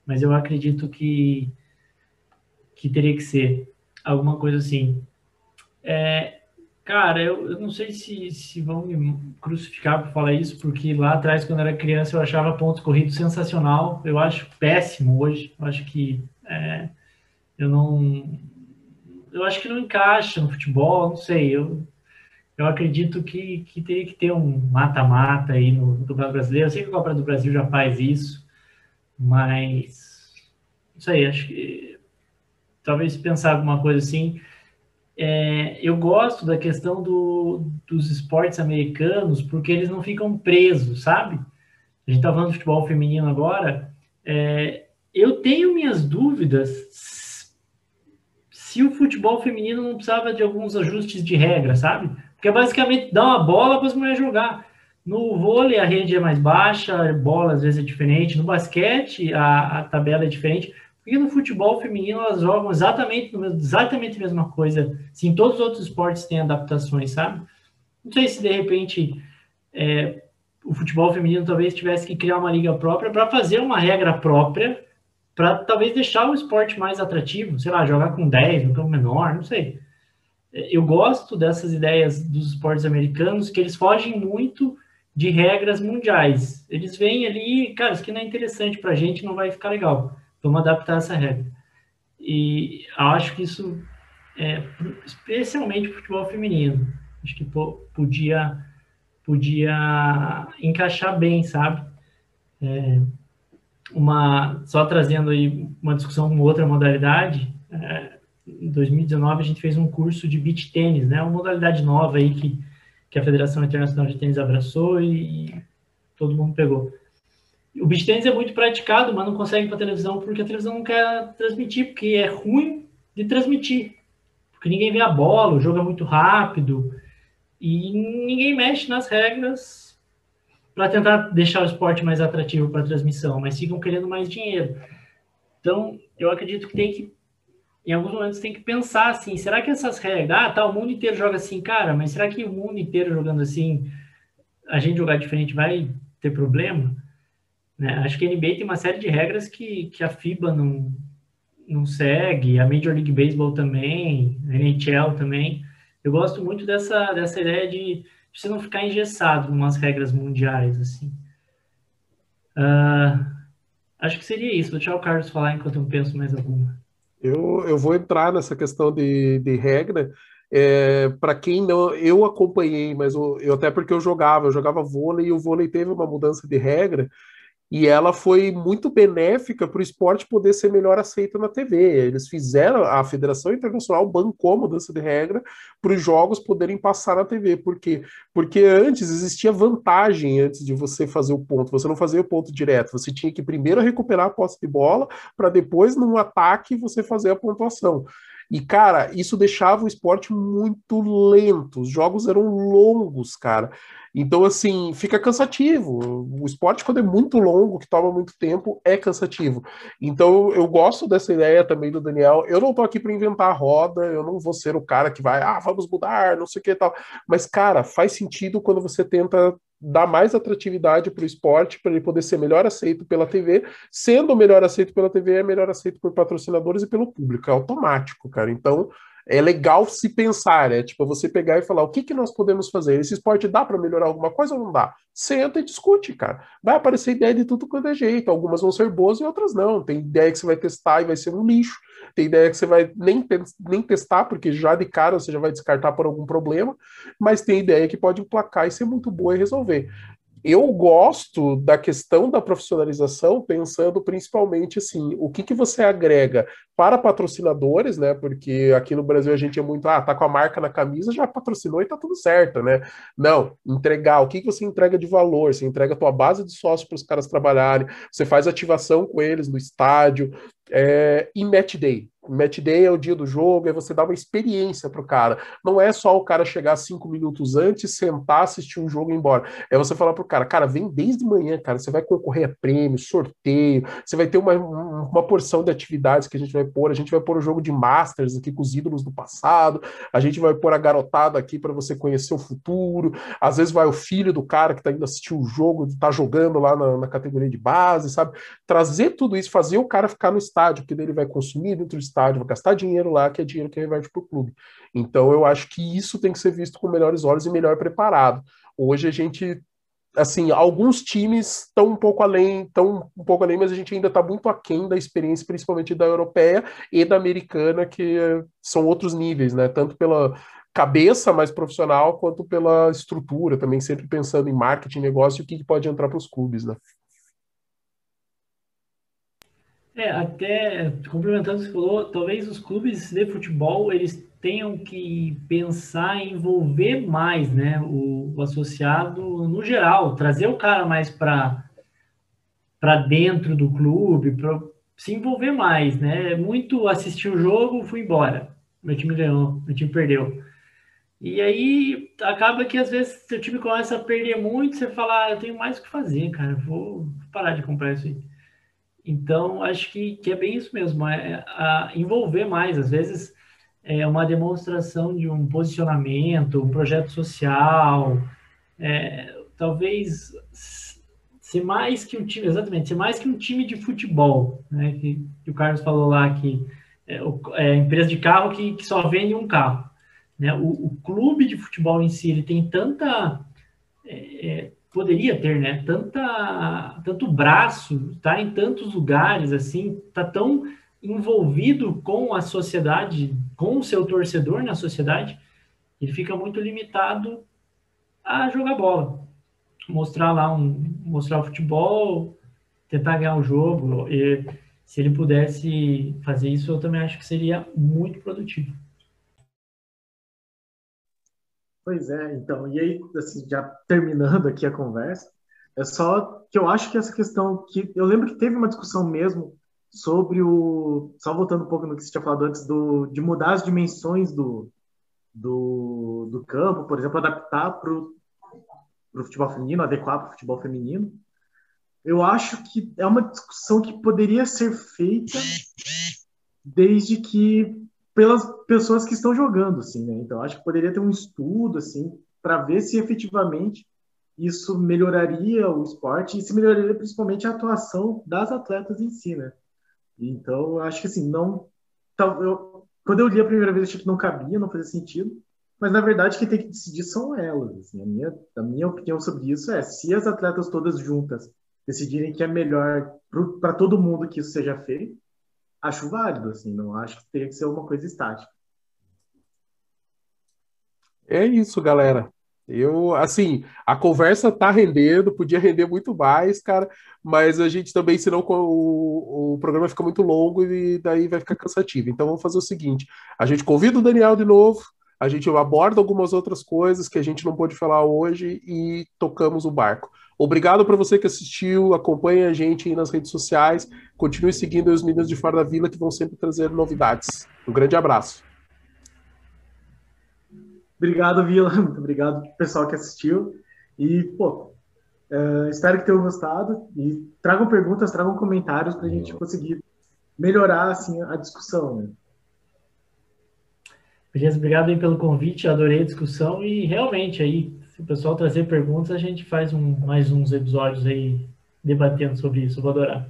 Speaker 4: mas eu acredito que, que teria que ser alguma coisa assim. É, cara, eu, eu não sei se, se vão me crucificar por falar isso, porque lá atrás, quando eu era criança, eu achava pontos corridos sensacional. Eu acho péssimo hoje. Eu acho que é, eu não. Eu acho que não encaixa no futebol, não sei. Eu, eu acredito que, que teria que ter um mata-mata aí no, Campeonato Brasileiro. Eu sei que a Copa do Brasil já faz isso, mas. Não sei, acho que. Talvez pensar alguma coisa assim. É, eu gosto da questão do, dos esportes americanos porque eles não ficam presos, sabe? A gente tá falando de futebol feminino agora. É, eu tenho minhas dúvidas se o futebol feminino não precisava de alguns ajustes de regra, sabe? Porque basicamente dar uma bola para as mulheres jogar. No vôlei a rede é mais baixa, a bola às vezes é diferente. No basquete a, a tabela é diferente. E no futebol feminino elas jogam exatamente, exatamente a mesma coisa. Sim, todos os outros esportes têm adaptações, sabe? Não sei se de repente é, o futebol feminino talvez tivesse que criar uma liga própria para fazer uma regra própria para talvez deixar o esporte mais atrativo, sei lá, jogar com 10, um campo menor, não sei. Eu gosto dessas ideias dos esportes americanos, que eles fogem muito de regras mundiais. Eles vêm ali, cara, isso aqui não é interessante para a gente, não vai ficar legal. Vamos adaptar essa regra. E acho que isso é, especialmente futebol feminino. Acho que podia, podia encaixar bem, sabe? É, uma, só trazendo aí uma discussão com outra modalidade, é, em 2019 a gente fez um curso de beach tênis, né? Uma modalidade nova aí que, que a Federação Internacional de Tênis abraçou e, todo mundo pegou. O beach tênis é muito praticado, mas não consegue para televisão porque a televisão não quer transmitir, porque é ruim de transmitir. Porque ninguém vê a bola, o jogo é muito rápido e ninguém mexe nas regras para tentar deixar o esporte mais atrativo para transmissão, mas ficam querendo mais dinheiro. Então, eu acredito que tem que em alguns momentos tem que pensar assim, será que essas regras, ah, tá, o mundo inteiro joga assim, cara, mas será que o mundo inteiro jogando assim, a gente jogar diferente vai ter problema? Né? Acho que a NBA tem uma série de regras que, que a FIBA não, não segue, a Major League Baseball também, a NHL também. Eu gosto muito dessa, dessa ideia de, de você não ficar engessado em umas regras mundiais, assim. Uh, acho que seria isso. Vou deixar o Carlos falar enquanto eu penso mais alguma.
Speaker 2: Eu, eu vou entrar nessa questão de, de regra. É, para quem não, eu acompanhei, mas eu, eu, até porque eu jogava, eu jogava vôlei e o vôlei teve uma mudança de regra e ela foi muito benéfica para o esporte poder ser melhor aceito na TV. Eles fizeram, a Federação Internacional bancou a mudança de regra para os jogos poderem passar na TV. Por quê? Porque antes existia vantagem antes de você fazer o ponto. Você não fazia o ponto direto, você tinha que primeiro recuperar a posse de bola para depois, num ataque, você fazer a pontuação. E, cara, isso deixava o esporte muito lento. Os jogos eram longos, cara. Então, assim, fica cansativo. O esporte, quando é muito longo, que toma muito tempo, é cansativo. Então, eu gosto dessa ideia também do Daniel. Eu não tô aqui para inventar a roda, eu não vou ser o cara que vai, ah, vamos mudar, não sei o que e tal. Mas, cara, faz sentido quando você tenta dar mais atratividade para o esporte, para ele poder ser melhor aceito pela TV. Sendo melhor aceito pela TV, é melhor aceito por patrocinadores e pelo público. É automático, cara. Então, é legal se pensar, é tipo você pegar e falar o que, que nós podemos fazer. Esse esporte dá para melhorar alguma coisa ou não dá? Senta e discute, cara. Vai aparecer ideia de tudo quanto é jeito. Algumas vão ser boas e outras não. Tem ideia que você vai testar e vai ser um lixo. Tem ideia que você vai nem, nem testar, porque já de cara você já vai descartar por algum problema. Mas tem ideia que pode emplacar e ser muito boa e resolver eu gosto da questão da profissionalização, pensando principalmente assim, o que, que você agrega para patrocinadores, né? Porque aqui no Brasil a gente é muito, ah, tá com a marca na camisa, já patrocinou e tá tudo certo, né? Não, entregar, o que, que você entrega de valor? Você entrega a tua base de sócio para os caras trabalharem, você faz ativação com eles no estádio, é, e match day. Match day é o dia do jogo, é você dar uma experiência pro cara. Não é só o cara chegar cinco minutos antes, sentar, assistir um jogo e ir embora. É você falar pro cara, cara, vem desde manhã, cara, você vai concorrer a prêmio, sorteio, você vai ter uma, uma porção de atividades que a gente vai pôr. A gente vai pôr o jogo de Masters aqui com os ídolos do passado, a gente vai pôr a garotada aqui para você conhecer o futuro. Às vezes vai o filho do cara que tá indo assistir o jogo, tá jogando lá na, na categoria de base, sabe? Trazer tudo isso, fazer o cara ficar no estádio estádio, que ele vai consumir dentro do estádio, vai gastar dinheiro lá, que é dinheiro que reverte para o clube. Então eu acho que isso tem que ser visto com melhores olhos e melhor preparado. Hoje a gente assim, alguns times estão um pouco além, estão um pouco além, mas a gente ainda está muito aquém da experiência, principalmente da europeia e da americana, que são outros níveis, né? Tanto pela cabeça mais profissional quanto pela estrutura, também sempre pensando em marketing, negócio e o que pode entrar para os clubes, né?
Speaker 4: É, até complementando o que você falou, talvez os clubes de futebol eles tenham que pensar em envolver mais, né, o, o associado no geral, trazer o cara mais para para dentro do clube, para se envolver mais, né? Muito assistir o jogo, fui embora, meu time ganhou, meu time perdeu. E aí acaba que às vezes seu time começa a perder muito, você fala, ah, eu tenho mais o que fazer, cara, vou parar de comprar isso aí. Então, acho que, que é bem isso mesmo, é, é envolver mais, às vezes é uma demonstração de um posicionamento, um projeto social, é, talvez ser mais que um time, exatamente, ser mais que um time de futebol, né, que, que o Carlos falou lá, que é, o, é empresa de carro que, que só vende um carro. Né? O, o, clube de futebol em si, ele tem tanta... É, é poderia ter, né? Tanta, tanto braço, tá em tantos lugares, assim, tá tão envolvido com a sociedade, com o seu torcedor na sociedade, ele fica muito limitado a jogar bola, mostrar lá um, mostrar o futebol, tentar ganhar o jogo. E se ele pudesse fazer isso, eu também acho que seria muito produtivo.
Speaker 3: Pois é, então, e aí, assim, já terminando aqui a conversa, é só que eu acho que essa questão que eu lembro que teve uma discussão mesmo sobre o só voltando um pouco no que você tinha falado antes do de mudar as dimensões do do, do campo, por exemplo, adaptar para o futebol feminino, adequar para o futebol feminino. Eu acho que é uma discussão que poderia ser feita desde que pelas pessoas que estão jogando, assim, né? Então acho que poderia ter um estudo assim para ver se efetivamente isso melhoraria o esporte e se melhoraria principalmente a atuação das atletas em si, né? Então acho que assim não, eu, quando eu li a primeira vez achei que não cabia, não fazia sentido, mas na verdade quem tem que decidir são elas. Assim, a minha a minha opinião sobre isso é se as atletas todas juntas decidirem que é melhor para todo mundo que isso seja feito, acho válido, assim, não acho que teria que ser uma coisa estática.
Speaker 2: É isso, galera. Eu, assim, a conversa tá rendendo, podia render muito mais, cara, mas a gente também, senão o, o programa fica muito longo e daí vai ficar cansativo. Então vamos fazer o seguinte: a gente convida o Daniel de novo, a gente aborda algumas outras coisas que a gente não pôde falar hoje e tocamos o barco. Obrigado para você que assistiu, acompanhe a gente aí nas redes sociais, continue seguindo os meninos de Fora da Vila que vão sempre trazer novidades. Um grande abraço.
Speaker 3: Obrigado, Vila. [laughs] Muito obrigado pessoal que assistiu. E, pô, uh, espero que tenham gostado. E tragam perguntas, tragam comentários para a gente conseguir melhorar assim, a discussão. Né?
Speaker 4: Beleza, obrigado aí pelo convite, adorei a discussão e realmente aí se o pessoal trazer perguntas, a gente faz um, mais uns episódios aí debatendo sobre isso. Vou adorar.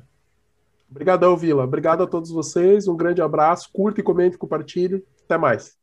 Speaker 2: Obrigadão, Vila. Obrigado a todos vocês. Um grande abraço. Curta e comente, compartilhe. Até mais.